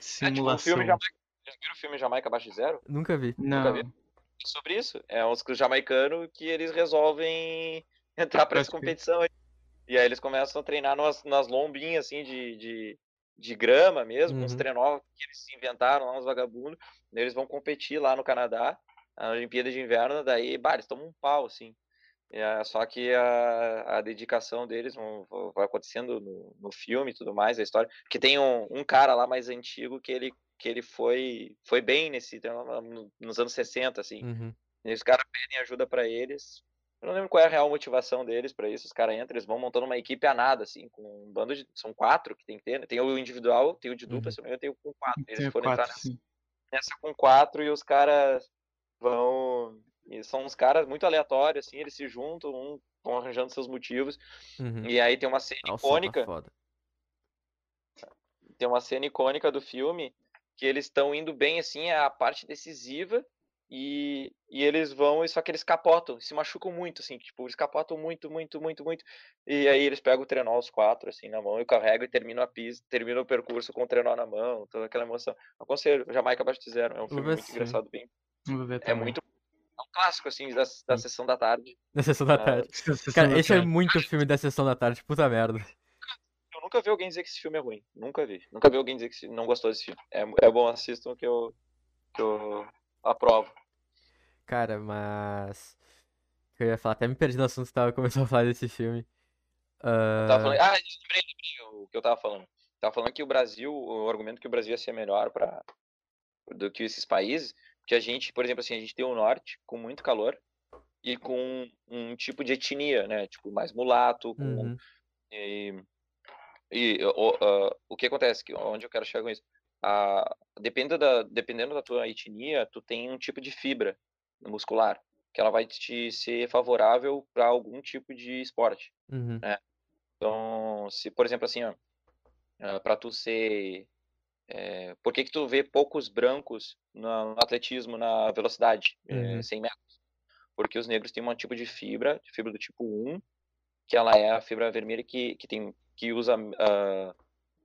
Simulação. *laughs* É, tipo, filme Jamaica... Já viram o filme Jamaica Abaixo de Zero? Nunca vi. Não. Nunca vi. Sobre isso. É uns jamaicanos que eles resolvem *laughs* entrar pra essa competição aí. E aí eles começam a treinar nas, nas lombinhas, assim, de, de, de grama mesmo, uhum. uns trenó que eles inventaram lá, uns vagabundos. Eles vão competir lá no Canadá a Olimpíada de Inverno, daí, bah, eles tomam um pau, assim. É, só que a, a dedicação deles vão, vai acontecendo no, no filme e tudo mais, a história. Porque tem um, um cara lá mais antigo que ele, que ele foi, foi bem nesse nos anos 60, assim. Uhum. E os caras pedem ajuda para eles. Eu não lembro qual é a real motivação deles para isso. Os caras entram, eles vão montando uma equipe a nada, assim, com um bando de. São quatro que tem que ter, né? Tem o individual, tem o de dupla, uhum. se não me engano, tem o com quatro. Eles tem foram quatro, entrar nessa, nessa com quatro e os caras vão. E são uns caras muito aleatórios, assim, eles se juntam, um, vão arranjando seus motivos. Uhum. E aí tem uma cena Nossa, icônica. Tá tem uma cena icônica do filme que eles estão indo bem, assim, é a parte decisiva. E, e eles vão, só que eles capotam, se machucam muito, assim, tipo, eles capotam muito, muito, muito, muito. E aí eles pegam o trenó, os quatro, assim, na mão, e carregam e terminam a pista, terminam o percurso com o trenó na mão, toda aquela emoção. Aconselho, Jamaica Abaixo de Zero, é um filme muito engraçado, bem é muito. É um clássico, assim, da, da sessão da tarde. Da sessão da tarde. Uh, Cara, esse é muito filme da sessão da tarde, puta merda. *laughs* nunca vi alguém dizer que esse filme é ruim. Nunca vi. Nunca vi alguém dizer que não gostou desse filme. É, é bom, assistam que eu, que eu aprovo. Cara, mas. Eu ia falar, até me perdi no assunto que tava começando a falar desse filme. Uh... Tava falando... Ah, lembrei, lembrei o que eu tava falando. Tava falando que o Brasil, o argumento que o Brasil ia ser melhor para do que esses países, porque a gente, por exemplo, assim, a gente tem o norte com muito calor e com um tipo de etnia, né? Tipo, mais mulato, com Uhum. e, e o, ah, o que acontece? Que- Onde eu quero chegar com isso? Ah, dependendo, da, dependendo da tua etnia, tu tem um tipo de fibra muscular que ela vai te ser favorável para algum tipo de esporte. Uhum. Então, se, por exemplo, assim, ó, para tu ser. é, por que que tu vê poucos brancos no, no atletismo, na velocidade, é, Uhum. 100 metros? Porque os negros têm um tipo de fibra, de fibra do tipo 1, que ela é a fibra vermelha que, que, tem, que, usa, ah,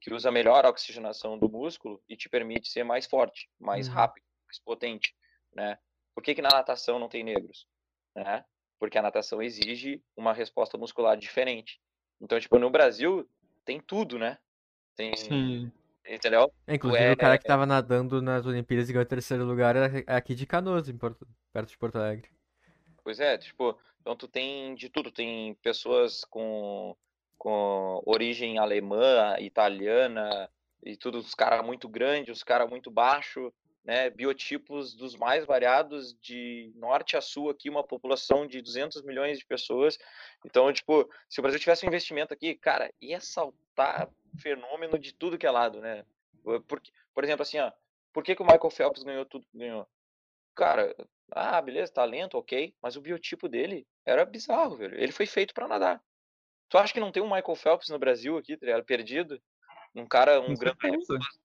que usa melhor a oxigenação do músculo e te permite ser mais forte, mais Uhum. rápido, mais potente, né? Por que que na natação não tem negros? Né? Porque a natação exige uma resposta muscular diferente. Então, tipo, no Brasil tem tudo, né? Tem, Sim. entendeu? É, Inclusive, é- o cara que tava nadando nas Olimpíadas e ganhou o terceiro lugar era aqui de Canoas, Porto- perto de Porto Alegre. Pois é, tipo, então tu tem de tudo, tem pessoas com, com origem alemã, italiana, e tudo, os caras muito grandes, os caras muito baixos, né, biotipos dos mais variados de norte a sul aqui, uma população de 200 milhões de pessoas, então, tipo, se o Brasil tivesse um investimento aqui, cara, ia saltar fenômeno de tudo que é lado, né, porque, por exemplo, assim, ó, por que que o Michael Phelps ganhou tudo que ganhou? Cara, ah, beleza, talento, ok. Mas o biotipo dele era bizarro, velho. Ele foi feito pra nadar. Tu acha que não tem um Michael Phelps no Brasil aqui, tá ligado? Perdido? Um cara, um Com grande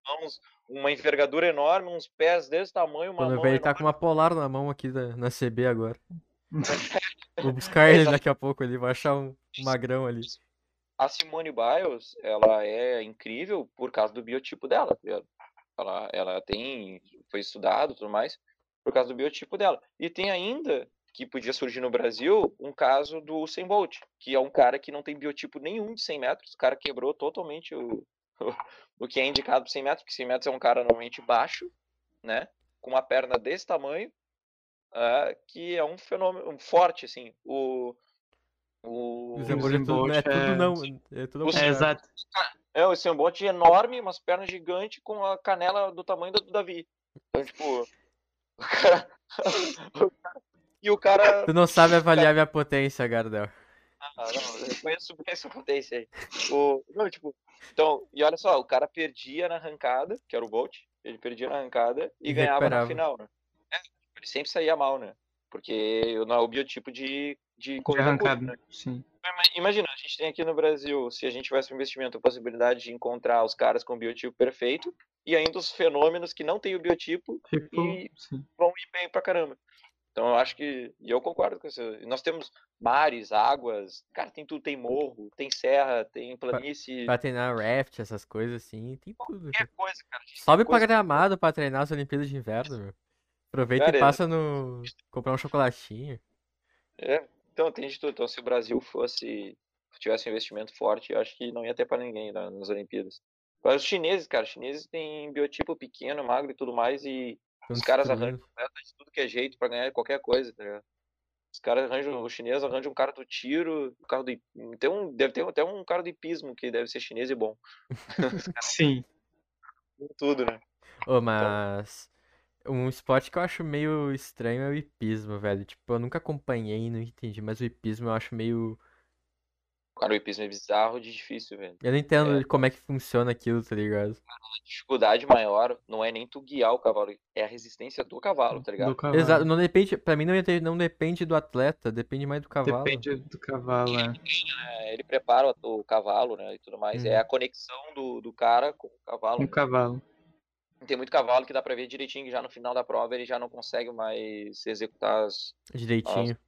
mãos, uma envergadura enorme, uns pés desse tamanho, uma Quando mão ele tá com uma polar na mão aqui da- na CB agora. *laughs* Vou buscar ele daqui a pouco ali, vou achar um, um magrão ali. A Simone Biles, ela é incrível por causa do biotipo dela, tá ligado? Ela, ela tem, foi estudado e tudo mais, por causa do biotipo dela. E tem ainda, que podia surgir no Brasil, um caso do Usain Bolt, que é um cara que não tem biotipo nenhum de 100 metros, o cara quebrou totalmente o, *laughs* o que é indicado para 100 metros, porque 100 metros é um cara normalmente baixo, né, com uma perna desse tamanho, ah, que é um fenômeno um forte, assim, o... O, O Usain é tudo, Bolt é tudo é- não. É tudo O- É, exato. É, o Usain Bolt é enorme, umas pernas gigantes com a canela do tamanho do Davi. Então, tipo, *laughs* o cara... e o cara... Tu não sabe avaliar minha potência, Gardel. Ah, não, eu conheço bem essa potência aí. O... Não, tipo, então, e olha só, o cara perdia na arrancada, que era o Bolt, ele perdia na arrancada e, E ganhava na final, né? É, ele sempre saía mal, né? Porque não é o biotipo de, de De corrida curta, arrancada. né? Sim. Ima- Imagina, a gente tem aqui no Brasil, se a gente tivesse um investimento, a possibilidade de encontrar os caras com o biotipo perfeito e ainda os fenômenos que não têm o biotipo Tipo, E- sim. vão ir bem pra caramba. Então eu acho que, e eu concordo com isso. Nós temos mares, águas, cara, tem tudo, tem morro, tem serra, tem planície, Pra treinar raft, essas coisas assim, tem tudo. qualquer coisa, cara. Sobe coisa- pra gramado pra treinar as Olimpíadas de Inverno, meu. Aproveita Cara, e passa no. comprar um chocolatinho. É, então tem de tudo. Então se o Brasil fosse, tivesse um investimento forte, eu acho que não ia ter pra ninguém na- nas Olimpíadas. Mas os chineses, cara, os chineses têm biotipo pequeno, magro e tudo mais, e Os caras arranjam de tudo que é jeito pra ganhar qualquer coisa, tá ligado? Os caras arranjam, os chineses arranjam um cara do tiro, um carro do, tem um, deve ter até um cara do hipismo que deve ser chinês e bom. *laughs* Sim. Tudo, né? Ô, mas. Um esporte que eu acho meio estranho é o hipismo, velho. Tipo, eu nunca acompanhei, não entendi, mas o hipismo eu acho meio. Cara, o hipismo é bizarro de difícil, velho. Eu não entendo É. como é que funciona aquilo, tá ligado? A dificuldade maior não é nem tu guiar o cavalo, é a resistência do cavalo, tá ligado? Do cavalo. Exato, não depende. Pra mim não, não depende do atleta, depende mais do cavalo. Depende do cavalo, é. É, ele prepara o, o cavalo, né, e tudo mais. Uhum. É a conexão do, do cara com o cavalo. Um né? cavalo. Tem muito cavalo que dá pra ver direitinho que já no final da prova ele já não consegue mais executar as, Direitinho.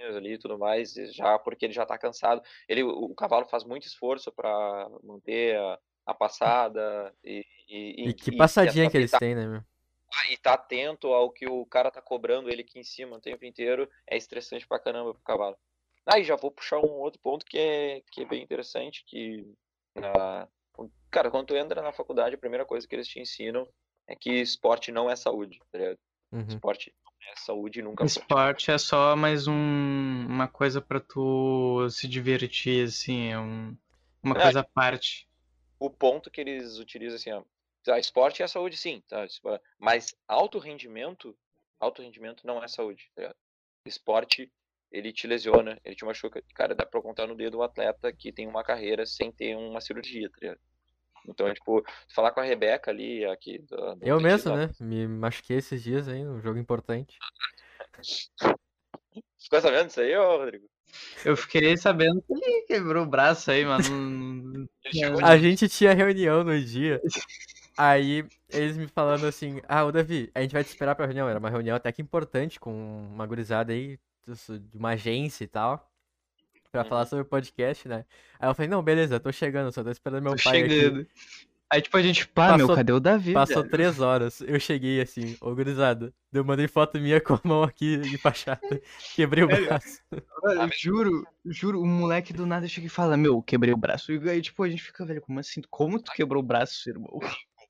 Manobras ali e tudo mais, e já porque ele já tá cansado. Ele, o, o cavalo faz muito esforço para manter a, a passada e, e, E que passadinha que e eles tá, têm, né, meu? e tá atento ao que o cara tá cobrando ele aqui em cima o tempo inteiro, é estressante pra caramba pro cavalo. Aí já vou puxar um outro ponto que é, que é bem interessante, que na... Cara, quando tu entra na faculdade, a primeira coisa que eles te ensinam é que esporte não é saúde, tá ligado? Uhum. Esporte não é saúde nunca foi. Esporte é só mais um, uma coisa pra tu se divertir, assim, é um, uma É. coisa à parte. O ponto que eles utilizam assim, ó, tá, esporte é saúde sim, tá? Tipo, Mas alto rendimento, alto rendimento não é saúde, tá ligado? Esporte, ele te lesiona, ele te machuca. Cara, dá pra contar no dedo o atleta que tem uma carreira sem ter uma cirurgia, tá ligado? Então, tipo, falar com a Rebeca ali, aqui. da- do Eu mesmo, né? Me machuquei esses dias aí, um jogo importante. *laughs* Ficou sabendo disso aí, ô Rodrigo? Eu fiquei sabendo que ele quebrou o braço aí, mas não. *laughs* Ele chegou A gente tinha reunião no dia. Aí eles me falando assim: Ah, ô Davi, a gente vai te esperar pra reunião. Era uma reunião até que importante com uma gurizada aí de uma agência e tal. Pra falar Uhum. sobre o podcast, né? Aí eu falei: Não, beleza, tô chegando, só tô esperando meu Tô pai aqui. chegando. Aí, tipo, a gente, pá, meu, Passou- cadê o Davi? Passou velho? três horas, eu cheguei assim, ô gurizada. Eu mandei foto minha *laughs* com a mão aqui empachada. Quebrei o braço. Olha, eu juro, juro, o moleque do nada chega e fala, meu, quebrei o braço. E aí, tipo, a gente fica, velho, como assim? Como tu quebrou o braço, irmão?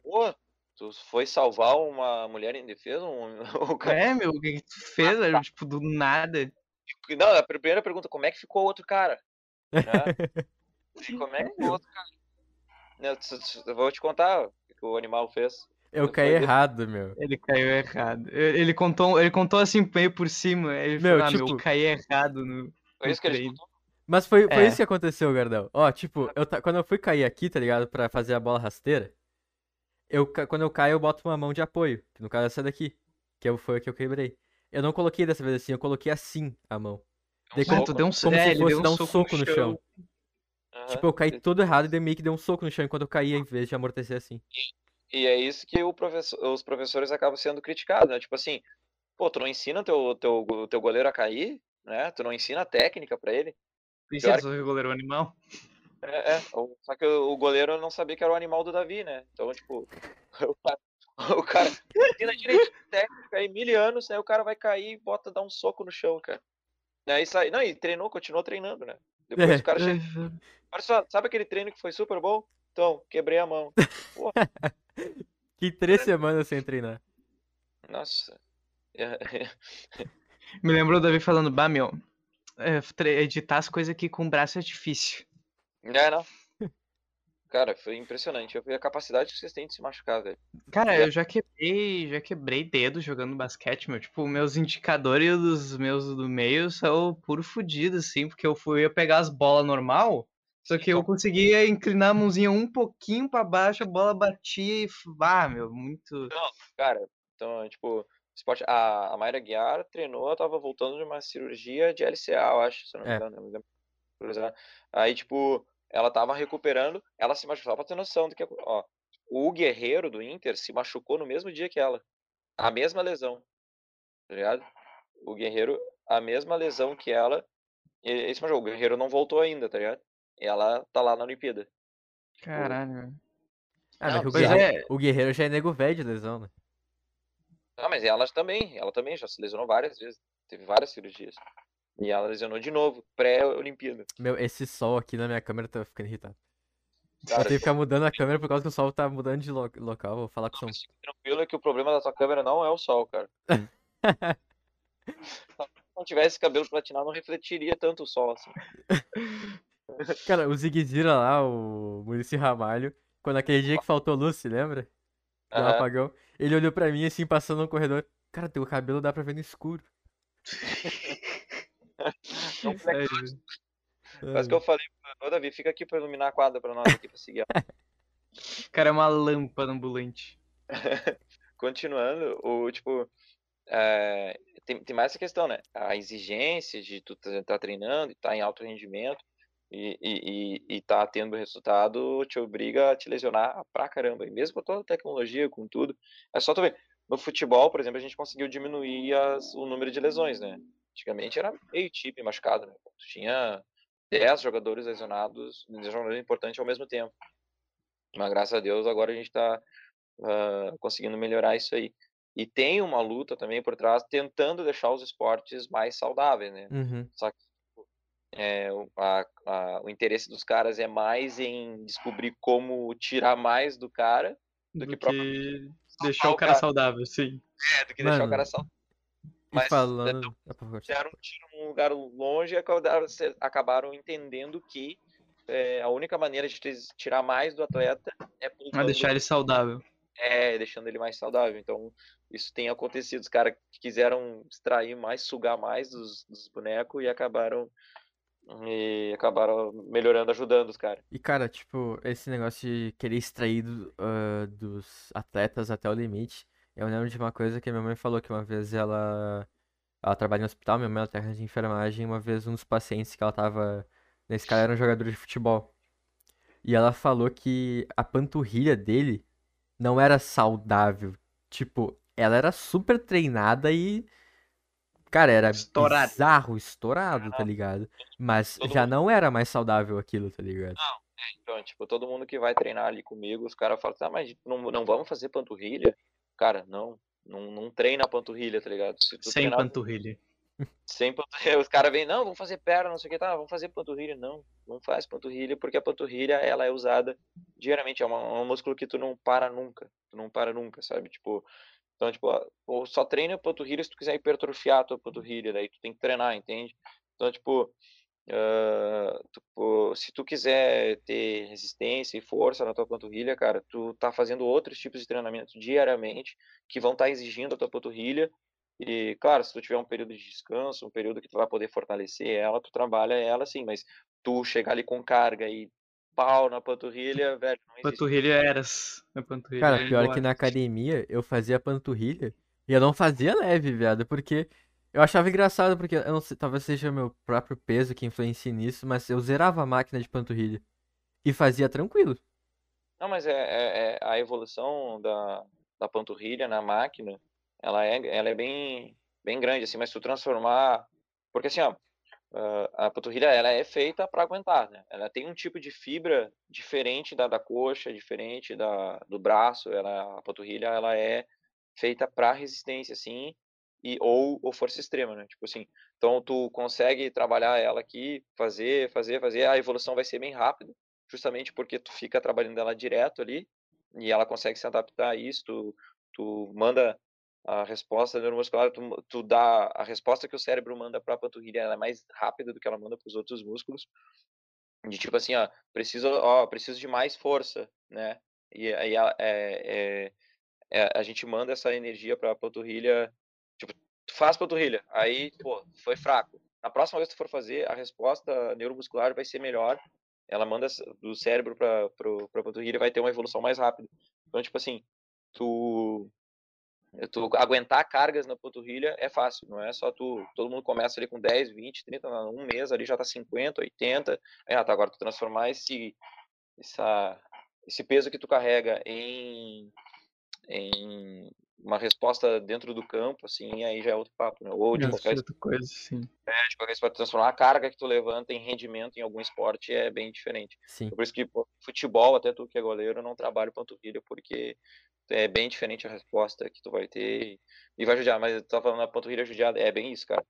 Pô, tu foi salvar uma mulher em defesa? Um, *laughs* o cara- É, meu, o que, que tu fez, velho? Tipo, do nada. Não, a primeira pergunta, como é que ficou o outro cara? Né? *laughs* E como é que ficou o outro cara? Né, Eu vou te contar o que o animal fez. Eu caí errado, meu. Ele caiu errado. Ele contou, ele contou assim, meio por cima. Ele Meu, falou, ah, meu, tipo- eu caí errado no. Foi isso que ele contou? Mas foi, foi É. isso que aconteceu, Gardel. Ó, tipo, eu ta- quando eu fui cair aqui, tá ligado? Pra fazer a bola rasteira, eu, ca- quando eu caio, eu boto uma mão de apoio. Que no caso é essa daqui. Que eu- foi a que eu quebrei. Eu não coloquei dessa vez assim, eu coloquei assim a mão. Daí Um como- tu deu um como é, se ele fosse deu um dar um soco soco no chão. Aham. Tipo, eu caí todo errado e daí meio que deu um soco no chão enquanto eu caía em vez de amortecer assim. E é isso que o professor- os professores acabam sendo criticados, né? Tipo assim, pô, tu não ensina teu, teu, teu goleiro a cair, né? Tu não ensina a técnica pra ele. Isso Pior é só goleiro animal. É, é. O- Só que o o goleiro não sabia que era o animal do Davi, né? Então, tipo, *laughs* o cara, *laughs* o cara ensina direito técnica aí, mil anos, aí o cara vai cair e bota, dá um soco no chão, cara. E aí sai, não, e treinou, continuou treinando, né? Depois É. o cara chega, olha só, sabe aquele treino que foi super bom? Então, quebrei a mão. Fiquei *laughs* três semanas sem treinar. Nossa. É, *laughs* Me lembrou o Davi falando, bah, meu, é, editar as coisas aqui com o braço é difícil. É, não. Cara, foi impressionante. Eu vi a capacidade que vocês têm de se machucar, velho. Cara, É. eu já quebrei, já quebrei dedo jogando basquete, meu. Tipo, meus indicadores dos meus do meio são puro fudido, assim, porque eu fui eu pegar as bolas normal, só que eu conseguia inclinar a mãozinha um pouquinho pra baixo, a bola batia e. Ah, meu, muito. Cara, então, tipo, esporte, a, a Mayra Guiar treinou, ela tava voltando de uma cirurgia de LCA, eu acho, se eu não me É. engano. Cruzar. Aí, tipo, ela tava recuperando, ela se machucou, só pra ter noção do que, ó, o Guerreiro do Inter se machucou no mesmo dia que ela. A mesma lesão, tá ligado? O Guerreiro, a mesma lesão que ela, ele, ele se machucou. O Guerreiro não voltou ainda, tá ligado? Ela tá lá na Olimpíada. Caralho, velho. Ah, Não, mas o guerreiro, é- o guerreiro já é nego velho de lesão, né? Ah, mas ela também, ela também já se lesionou várias vezes. Teve várias cirurgias. E ela lesionou de novo, pré-Olimpíada. Meu, esse sol aqui na minha câmera tá ficando irritado. Eu Cara, tenho que ficar mudando a câmera por causa que o sol tá mudando de lo- local. Vou falar com o som. tranquilo é que o problema da tua câmera não é o sol, cara. *laughs* Se não tivesse cabelo platinado, não refletiria tanto o sol assim. *laughs* Cara, o Zigzira lá, o Muricy Ramalho, quando aquele dia que faltou luz, se lembra? Do Aham. apagão. Ele olhou pra mim assim, passando no corredor. Cara, teu cabelo dá pra ver no escuro. *laughs* *laughs* Não. Mas que eu falei, ô Davi, fica aqui pra iluminar a quadra pra nós aqui pra seguir. O *laughs* cara é uma lâmpada ambulante. *laughs* Continuando, o tipo. é, tem, tem mais essa questão, né? A exigência de tu estar tá treinando e tá em alto rendimento e, e, e, e tá tendo resultado te obriga a te lesionar pra caramba. E mesmo com toda a tecnologia, com tudo. É só tu ver. No futebol, por exemplo, a gente conseguiu diminuir as, o número de lesões, né? Antigamente era meio time machucado, né? Tinha 10 jogadores lesionados, jogadores importantes ao mesmo tempo. Mas graças a Deus agora a gente tá ah, conseguindo melhorar isso aí. E tem uma luta também por trás tentando deixar os esportes mais saudáveis, né? Uhum. Só que é, a, a, o interesse dos caras é mais em descobrir como tirar mais do cara do, do que, que deixar o cara, cara, saudável, sim. É, do que Mano, deixar o cara saudável. Mas falando... deram um tiro num lugar longe e acabaram, entendendo que é, a única maneira de tirar mais do atleta é ah, deixar ele saudável. É, deixando ele mais saudável. Então, isso tem acontecido. Os caras que quiseram extrair mais, sugar mais dos, dos bonecos e acabaram e acabaram melhorando, ajudando os caras. E, cara, tipo, esse negócio de querer extrair uh, dos atletas até o limite. Eu lembro de uma coisa que minha mãe falou que uma vez ela. Ela trabalha no hospital, minha mãe é técnica de enfermagem, uma vez um dos pacientes que ela tava. Nesse cara era um jogador de futebol. E ela falou que a panturrilha dele não era saudável. Tipo, ela era super treinada e Cara, era estourado. bizarro, estourado, tá ligado? Mas todo já mundo... não era mais saudável aquilo, tá ligado? Não, é, então, tipo, todo mundo que vai treinar ali comigo, os caras falam, tá, mas não, não vamos fazer panturrilha? Cara, não, não, não treina a panturrilha, tá ligado? Sem treinar... panturrilha. Sem panturrilha. *laughs* Os caras vêm, não, vamos fazer perna, não sei o que, tá, vamos fazer panturrilha. Não, não faz panturrilha, porque a panturrilha, ela é usada diariamente, é uma, é um músculo que tu não para nunca, tu não para nunca, sabe? Tipo, então, tipo, ou só treina a panturrilha se tu quiser hipertrofiar a tua panturrilha, daí tu tem que treinar, entende? Então, tipo, uh, tu, se tu quiser ter resistência e força na tua panturrilha, cara, tu tá fazendo outros tipos de treinamento diariamente que vão estar tá exigindo a tua panturrilha e, claro, se tu tiver um período de descanso, um período que tu vai poder fortalecer ela, tu trabalha ela sim, mas tu chegar ali com carga e pau na panturrilha, *laughs* velho. panturrilha eras. A panturrilha Cara, pior que na academia eu fazia panturrilha e eu não fazia leve, viado, porque eu achava engraçado, porque eu não sei, talvez seja meu próprio peso que influencia nisso, mas eu zerava a máquina de panturrilha e fazia tranquilo. Não, mas é, é, é a evolução da, da panturrilha na máquina, ela é, ela é bem, bem grande, assim, mas tu transformar. Porque assim, ó, Uh, a panturrilha ela é feita para aguentar, né? Ela tem um tipo de fibra diferente da, da coxa, diferente da, do braço. Ela, a panturrilha ela é feita para resistência, assim, e ou, ou força extrema, né? Tipo assim, então tu consegue trabalhar ela aqui, fazer, fazer, fazer. A evolução vai ser bem rápida, justamente porque tu fica trabalhando ela direto ali e ela consegue se adaptar a isso. Tu, tu manda a resposta neuromuscular, tu, tu dá a resposta que o cérebro manda para a panturrilha, ela é mais rápida do que ela manda para os outros músculos. De tipo assim, ó, preciso, ó, preciso de mais força, né? E aí é, é, é, a gente manda essa energia para a panturrilha, tu faz panturrilha, aí, pô, foi fraco. Na próxima vez que tu for fazer, a resposta neuromuscular vai ser melhor. Ela manda do cérebro para a panturrilha vai ter uma evolução mais rápida. Então, tipo assim, tu tu aguentar cargas na panturrilha é fácil, não é só tu, todo mundo começa ali com 10, 20, 30, um mês ali já tá 50, 80, aí, ah, tá, agora tu transformar esse, essa, esse peso que tu carrega em, em uma resposta dentro do campo, assim, aí já é outro papo, né? Ou de é qualquer outra coisa, sim. É, de qualquer esporte, transformar a carga que tu levanta em rendimento em algum esporte é bem diferente. Sim. Por isso que pô, futebol, até tu que é goleiro, não trabalho panturrilha, porque é bem diferente a resposta que tu vai ter e vai judiar. Mas tu tá falando a panturrilha judiada, é bem isso, cara.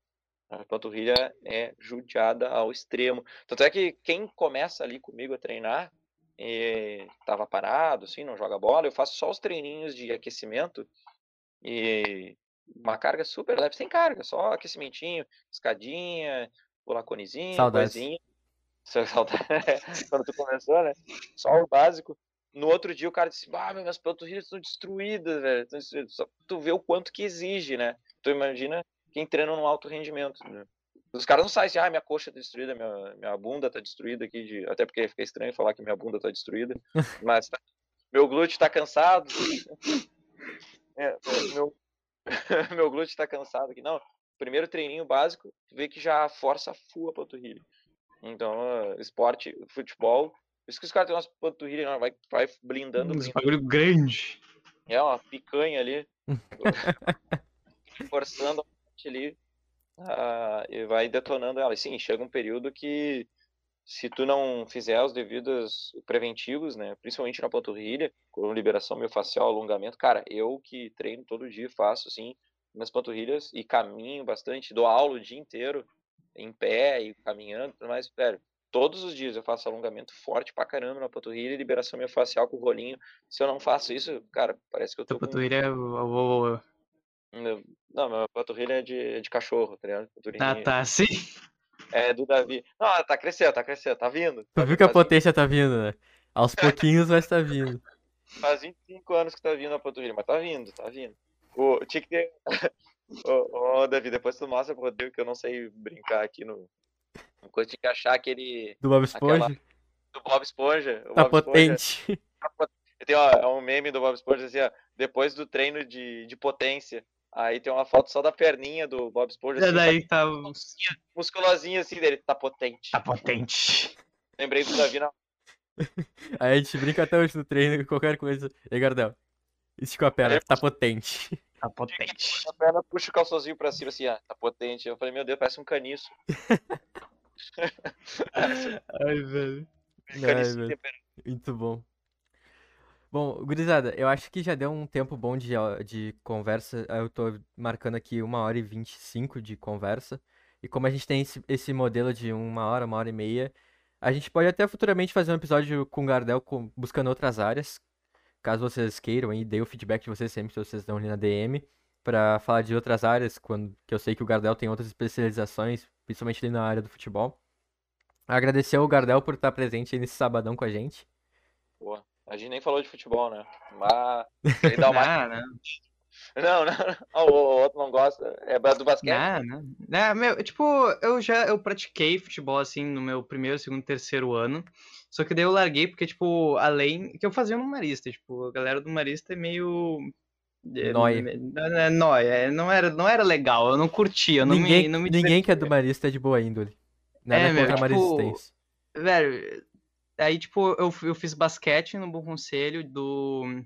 A panturrilha é judiada ao extremo. Tanto é que quem começa ali comigo a treinar, e tava parado, assim, não joga bola, eu faço só os treininhos de aquecimento e uma carga super leve, sem carga, só aquecimentinho, escadinha, pular conezinho, Saudades. coisinha. *laughs* *laughs* Quando tu começou, né? Só o básico. No outro dia o cara disse, ah, minhas panturrilhas estão destruídas, velho. Só tu vê o quanto que exige, né? Tu imagina quem treina no alto rendimento. Né? Os caras não saem assim, ah, minha coxa tá destruída, minha, minha bunda tá destruída aqui, de... até porque fica estranho falar que minha bunda tá destruída, *laughs* mas tá... meu glúteo tá cansado. É, meu... *laughs* meu glúteo tá cansado aqui. Não, primeiro treininho básico, tu vê que já força full a panturrilha. Então, esporte, futebol, por isso que os caras têm umas panturrilhas, vai, vai blindando. Um bagulho grande. É, uma picanha ali. *laughs* forçando a ali. Uh, e vai detonando ela. E sim, chega um período que se tu não fizer os devidos preventivos, né, principalmente na panturrilha, com liberação miofascial, alongamento, cara, eu que treino todo dia, faço assim, minhas panturrilhas e caminho bastante, dou aula o dia inteiro, em pé e caminhando, mas, velho, todos os dias eu faço alongamento forte pra caramba na panturrilha e liberação miofascial com o rolinho. Se eu não faço isso, cara, parece que eu tô Tua com... panturrilha é Meu- Não, minha panturrilha é de, é de cachorro, tá ligado? Ah, tá, *laughs* sim. É do Davi. Não, tá crescendo, tá crescendo, tá vindo. Tu Tá viu que a faz potência tá vindo, né? Aos *laughs* pouquinhos, mas tá vindo. Faz 25 anos que tá vindo a panturrilha, mas tá vindo, tá vindo. O, tinha que ter. *laughs* Ô, Davi, depois tu mostra pro Rodrigo que eu não sei brincar aqui no. no coisa, tinha que achar aquele. Do Bob Aquela- Esponja. Do Bob Esponja. Tá Bob Esponja- potente. Tem ó, é um meme do Bob Esponja assim, ó. Depois do treino de, de potência. Aí tem uma foto só da perninha do Bob Esponja. É Assim, daí tá, musculosinho assim dele. Tá potente. tá potente. Lembrei do Davi na. *laughs* Aí a gente brinca até hoje no treino, qualquer coisa. E aí, Gardel? Esticou a perna, tá potente. Tá potente. A perna puxa o calçãozinho pra cima assim, ó. Tá potente. Eu falei, meu Deus, parece um caniço. *laughs* Ai, velho. Ai, Caniço velho. Muito bom. Bom, gurizada, eu acho que já deu um tempo bom de, de conversa. Eu tô marcando aqui uma hora e vinte e cinco de conversa. E como a gente tem esse, esse modelo de uma hora, uma hora e meia, a gente pode até futuramente fazer um episódio com o Gardel com- buscando outras áreas. Caso vocês queiram, aí dê o feedback de vocês sempre, se vocês dão ali na DM, pra falar de outras áreas, quando, que eu sei que o Gardel tem outras especializações, principalmente ali na área do futebol. Agradecer ao Gardel por estar presente nesse sabadão com a gente. Pô, a gente nem falou de futebol, né? Mas. Dá *laughs* uma... *laughs* Não, não. Não, não, não. Ah, O outro não gosta. É do basquete? Não, não. Não, meu, tipo, eu já eu pratiquei futebol assim no meu primeiro, segundo, terceiro ano. Só que daí eu larguei porque, tipo, além. que eu fazia no Marista, tipo, a galera do Marista é meio. é, Nóia. É nóia, é, não era, não era legal, eu não curtia, eu não ninguém me, não me ninguém que é do. Marista é de boa índole. Nada É, meu, contra tipo, maristense. Velho, aí, tipo, eu, eu fiz basquete no Bom Conselho do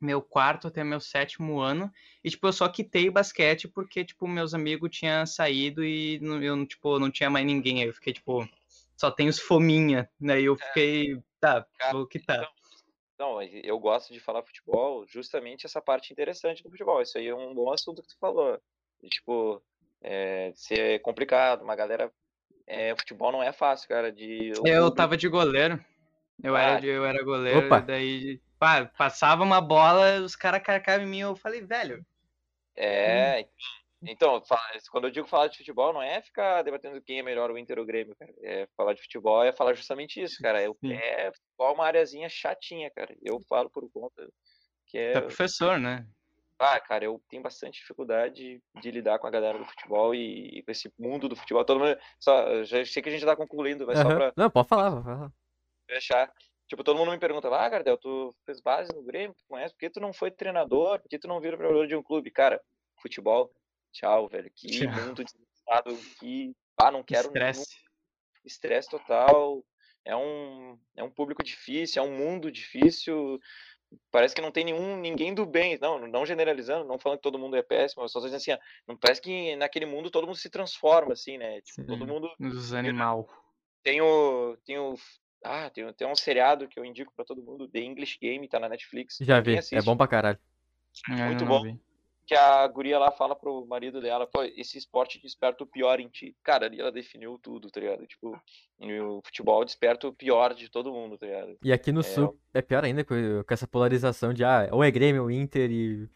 meu quarto até meu sétimo ano. E, tipo, eu só quitei basquete porque, tipo, meus amigos tinham saído e não- eu, tipo, não tinha mais ninguém. Aí eu fiquei, tipo, só tem os fominha. E eu fiquei, tá, vou quitar. Não, eu gosto de falar futebol, justamente essa parte interessante do futebol. Isso aí é um bom assunto que tu falou. E, tipo, é, ser complicado, uma galera. É, futebol não é fácil, cara. De, Eu tava de goleiro. Eu Ah, era, de- eu era goleiro, Opa. e daí, pá, passava uma bola, os caras carcavam em mim, eu falei, velho, É, então, fa- quando eu digo falar de futebol, não é ficar debatendo quem é melhor, o Inter ou o Grêmio, cara. É, falar de futebol é falar justamente isso, cara. É, é futebol é uma areazinha chatinha, cara. Eu falo por conta que é. tu é professor, né? Ah, cara, eu tenho bastante dificuldade de lidar com a galera do futebol e, e com esse mundo do futebol. Todo mundo. Só, já sei que a gente tá concluindo, mas só Aham. pra Não, pode falar, pode falar. fechar. Tipo, todo mundo me pergunta, ah, Gardel, tu fez base no Grêmio, tu conhece, por que tu não foi treinador? Por que tu não vira treinador de um clube? Cara, futebol, tchau, velho. Que Tchau. mundo desgraçado, que. Ah, não quero nenhum Estresse. estresse total. É um, é um público difícil, é um mundo difícil. Parece que não tem nenhum, ninguém do bem. Não, não generalizando, não falando que todo mundo é péssimo, só dizendo assim, não parece que naquele mundo todo mundo se transforma, assim, né? Tipo, todo Sim. mundo Os animal. tem o, tem o, ah, tem, tem um seriado que eu indico pra todo mundo, The English Game, tá na Netflix. Já vi, é bom pra caralho. É, Muito eu não bom. vi. Que a guria lá fala pro marido dela, pô, esse esporte desperta o pior em ti. Cara, ali ela definiu tudo, tá ligado? Tipo, o futebol desperta o pior de todo mundo, tá ligado? E aqui no É, sul é pior ainda com, com essa polarização de ah, ou é Grêmio ou Inter e.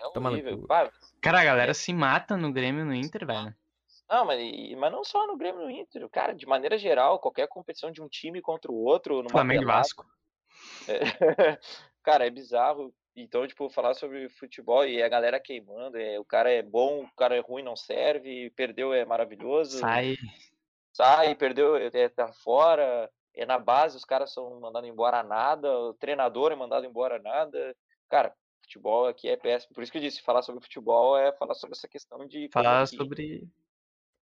É Toma no horrível. Pá, Cara, a galera se mata no Grêmio e no Inter, velho. Não, mas, mas não só no Grêmio no Inter. Cara, de maneira geral, qualquer competição de um time contra o outro, Flamengo e Vasco. é- *laughs* Cara, é bizarro. Então, tipo, falar sobre futebol e a galera queimando, é, o cara é bom, o cara é ruim, não serve, perdeu é maravilhoso, Sai. sai, perdeu, é, tá fora, é na base, os caras são mandados embora nada, o treinador é mandado embora nada. Cara, futebol aqui é péssimo. Por isso que eu disse, falar sobre futebol é falar sobre essa questão de Falar sobre.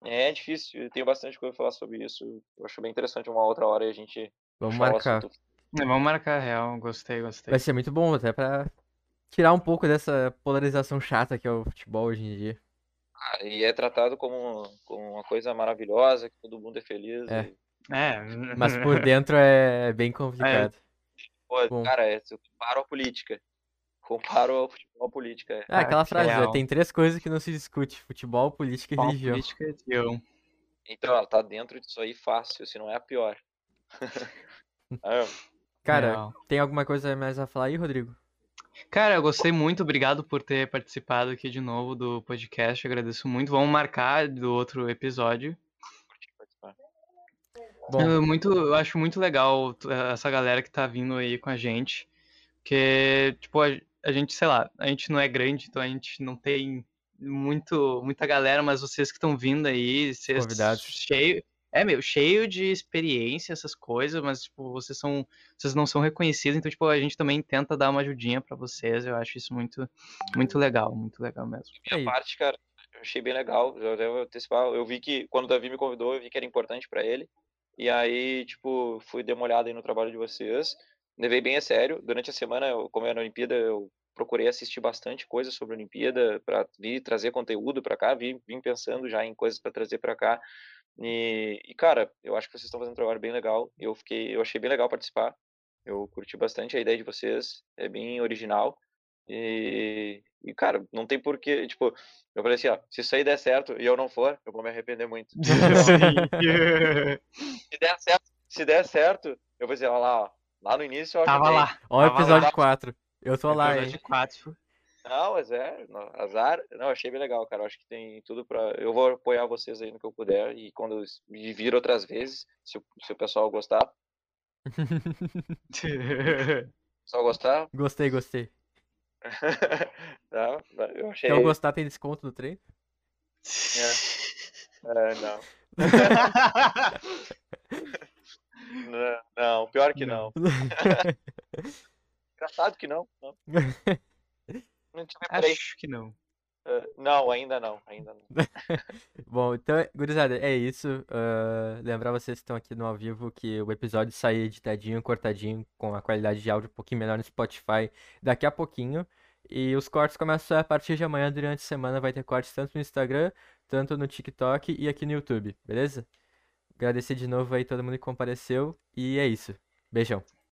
É difícil, eu tenho bastante coisa pra falar sobre isso. Eu acho bem interessante uma outra hora a gente Vamos marcar. assunto. É, Vamos marcar a real. Gostei, gostei. Vai ser muito bom até pra tirar um pouco dessa polarização chata que é o futebol hoje em dia. Ah, E é tratado como, como uma coisa maravilhosa, que todo mundo é feliz. É. e, É. Mas por *laughs* dentro é bem complicado. pô, Bom. cara, é, eu comparo a política. Comparo ao futebol à política. é. Ah, aquela que frase, né? tem três coisas que não se discute: futebol, política e religião. política é teu? Então ela tá dentro disso aí fácil, se não é a pior. Ah, *laughs* Cara, Real. tem alguma coisa mais a falar aí, Rodrigo? Cara, eu gostei muito, obrigado por ter participado aqui de novo do podcast, agradeço muito. Vamos marcar do outro episódio. Bom, Eu, muito, eu acho muito legal t- essa galera que tá vindo aí com a gente, porque, tipo, a, a gente, sei lá, a gente não é grande, então a gente não tem muito, muita galera, mas vocês que estão vindo aí, vocês Convidados. cheio, é, meu, cheio de experiência, essas coisas, mas, tipo, vocês são, vocês não são reconhecidos, então, tipo, a gente também tenta dar uma ajudinha pra vocês, eu acho isso muito, muito legal, muito legal mesmo. Minha Aí. parte, cara, eu achei bem legal. Eu devo antecipar. Eu vi que quando o Davi me convidou, eu vi que era importante pra ele. E aí, tipo, fui dar uma olhada aí no trabalho de vocês. Levei bem a sério. Durante a semana, eu, como era na Olimpíada, eu procurei assistir bastante coisa sobre a Olimpíada para vir trazer conteúdo pra cá. Vim, vim pensando já em coisas pra trazer pra cá. E, e, cara, eu acho que vocês estão fazendo um trabalho bem legal. Eu fiquei, eu achei bem legal participar. Eu curti bastante a ideia de vocês. É bem original. E, e, cara, não tem porquê. Tipo, eu falei assim, ó, se isso aí der certo e eu não for, eu vou me arrepender muito. *laughs* Se der certo, se der certo, eu vou dizer, ó lá, ó, lá no início eu Tava lá. ó o lá. episódio 4. Eu tô lá, hein? Episódio 4. Não, mas é, não, azar. Não, achei bem legal, cara. Acho que tem tudo pra. Eu vou apoiar vocês aí no que eu puder. E quando eu me vir outras vezes, se o, se o pessoal gostar, se o pessoal gostar, Gostei, gostei. *laughs* tá? Eu achei. Se eu gostar, tem desconto do treino? É, não. *laughs* não. Não, pior que não. *laughs* Engraçado que não. Não, não. Acho que não. Eh, Não, ainda não, ainda não. *laughs* Bom, então, gurizada, é isso. Ah, lembrar vocês que estão aqui no ao vivo que o episódio sai editadinho, cortadinho, com a qualidade de áudio um pouquinho melhor no Spotify daqui a pouquinho. E os cortes começam a partir de amanhã, durante a semana, vai ter cortes tanto no Instagram, tanto no TikTok e aqui no YouTube, beleza? Agradecer de novo aí todo mundo que compareceu e é isso. Beijão.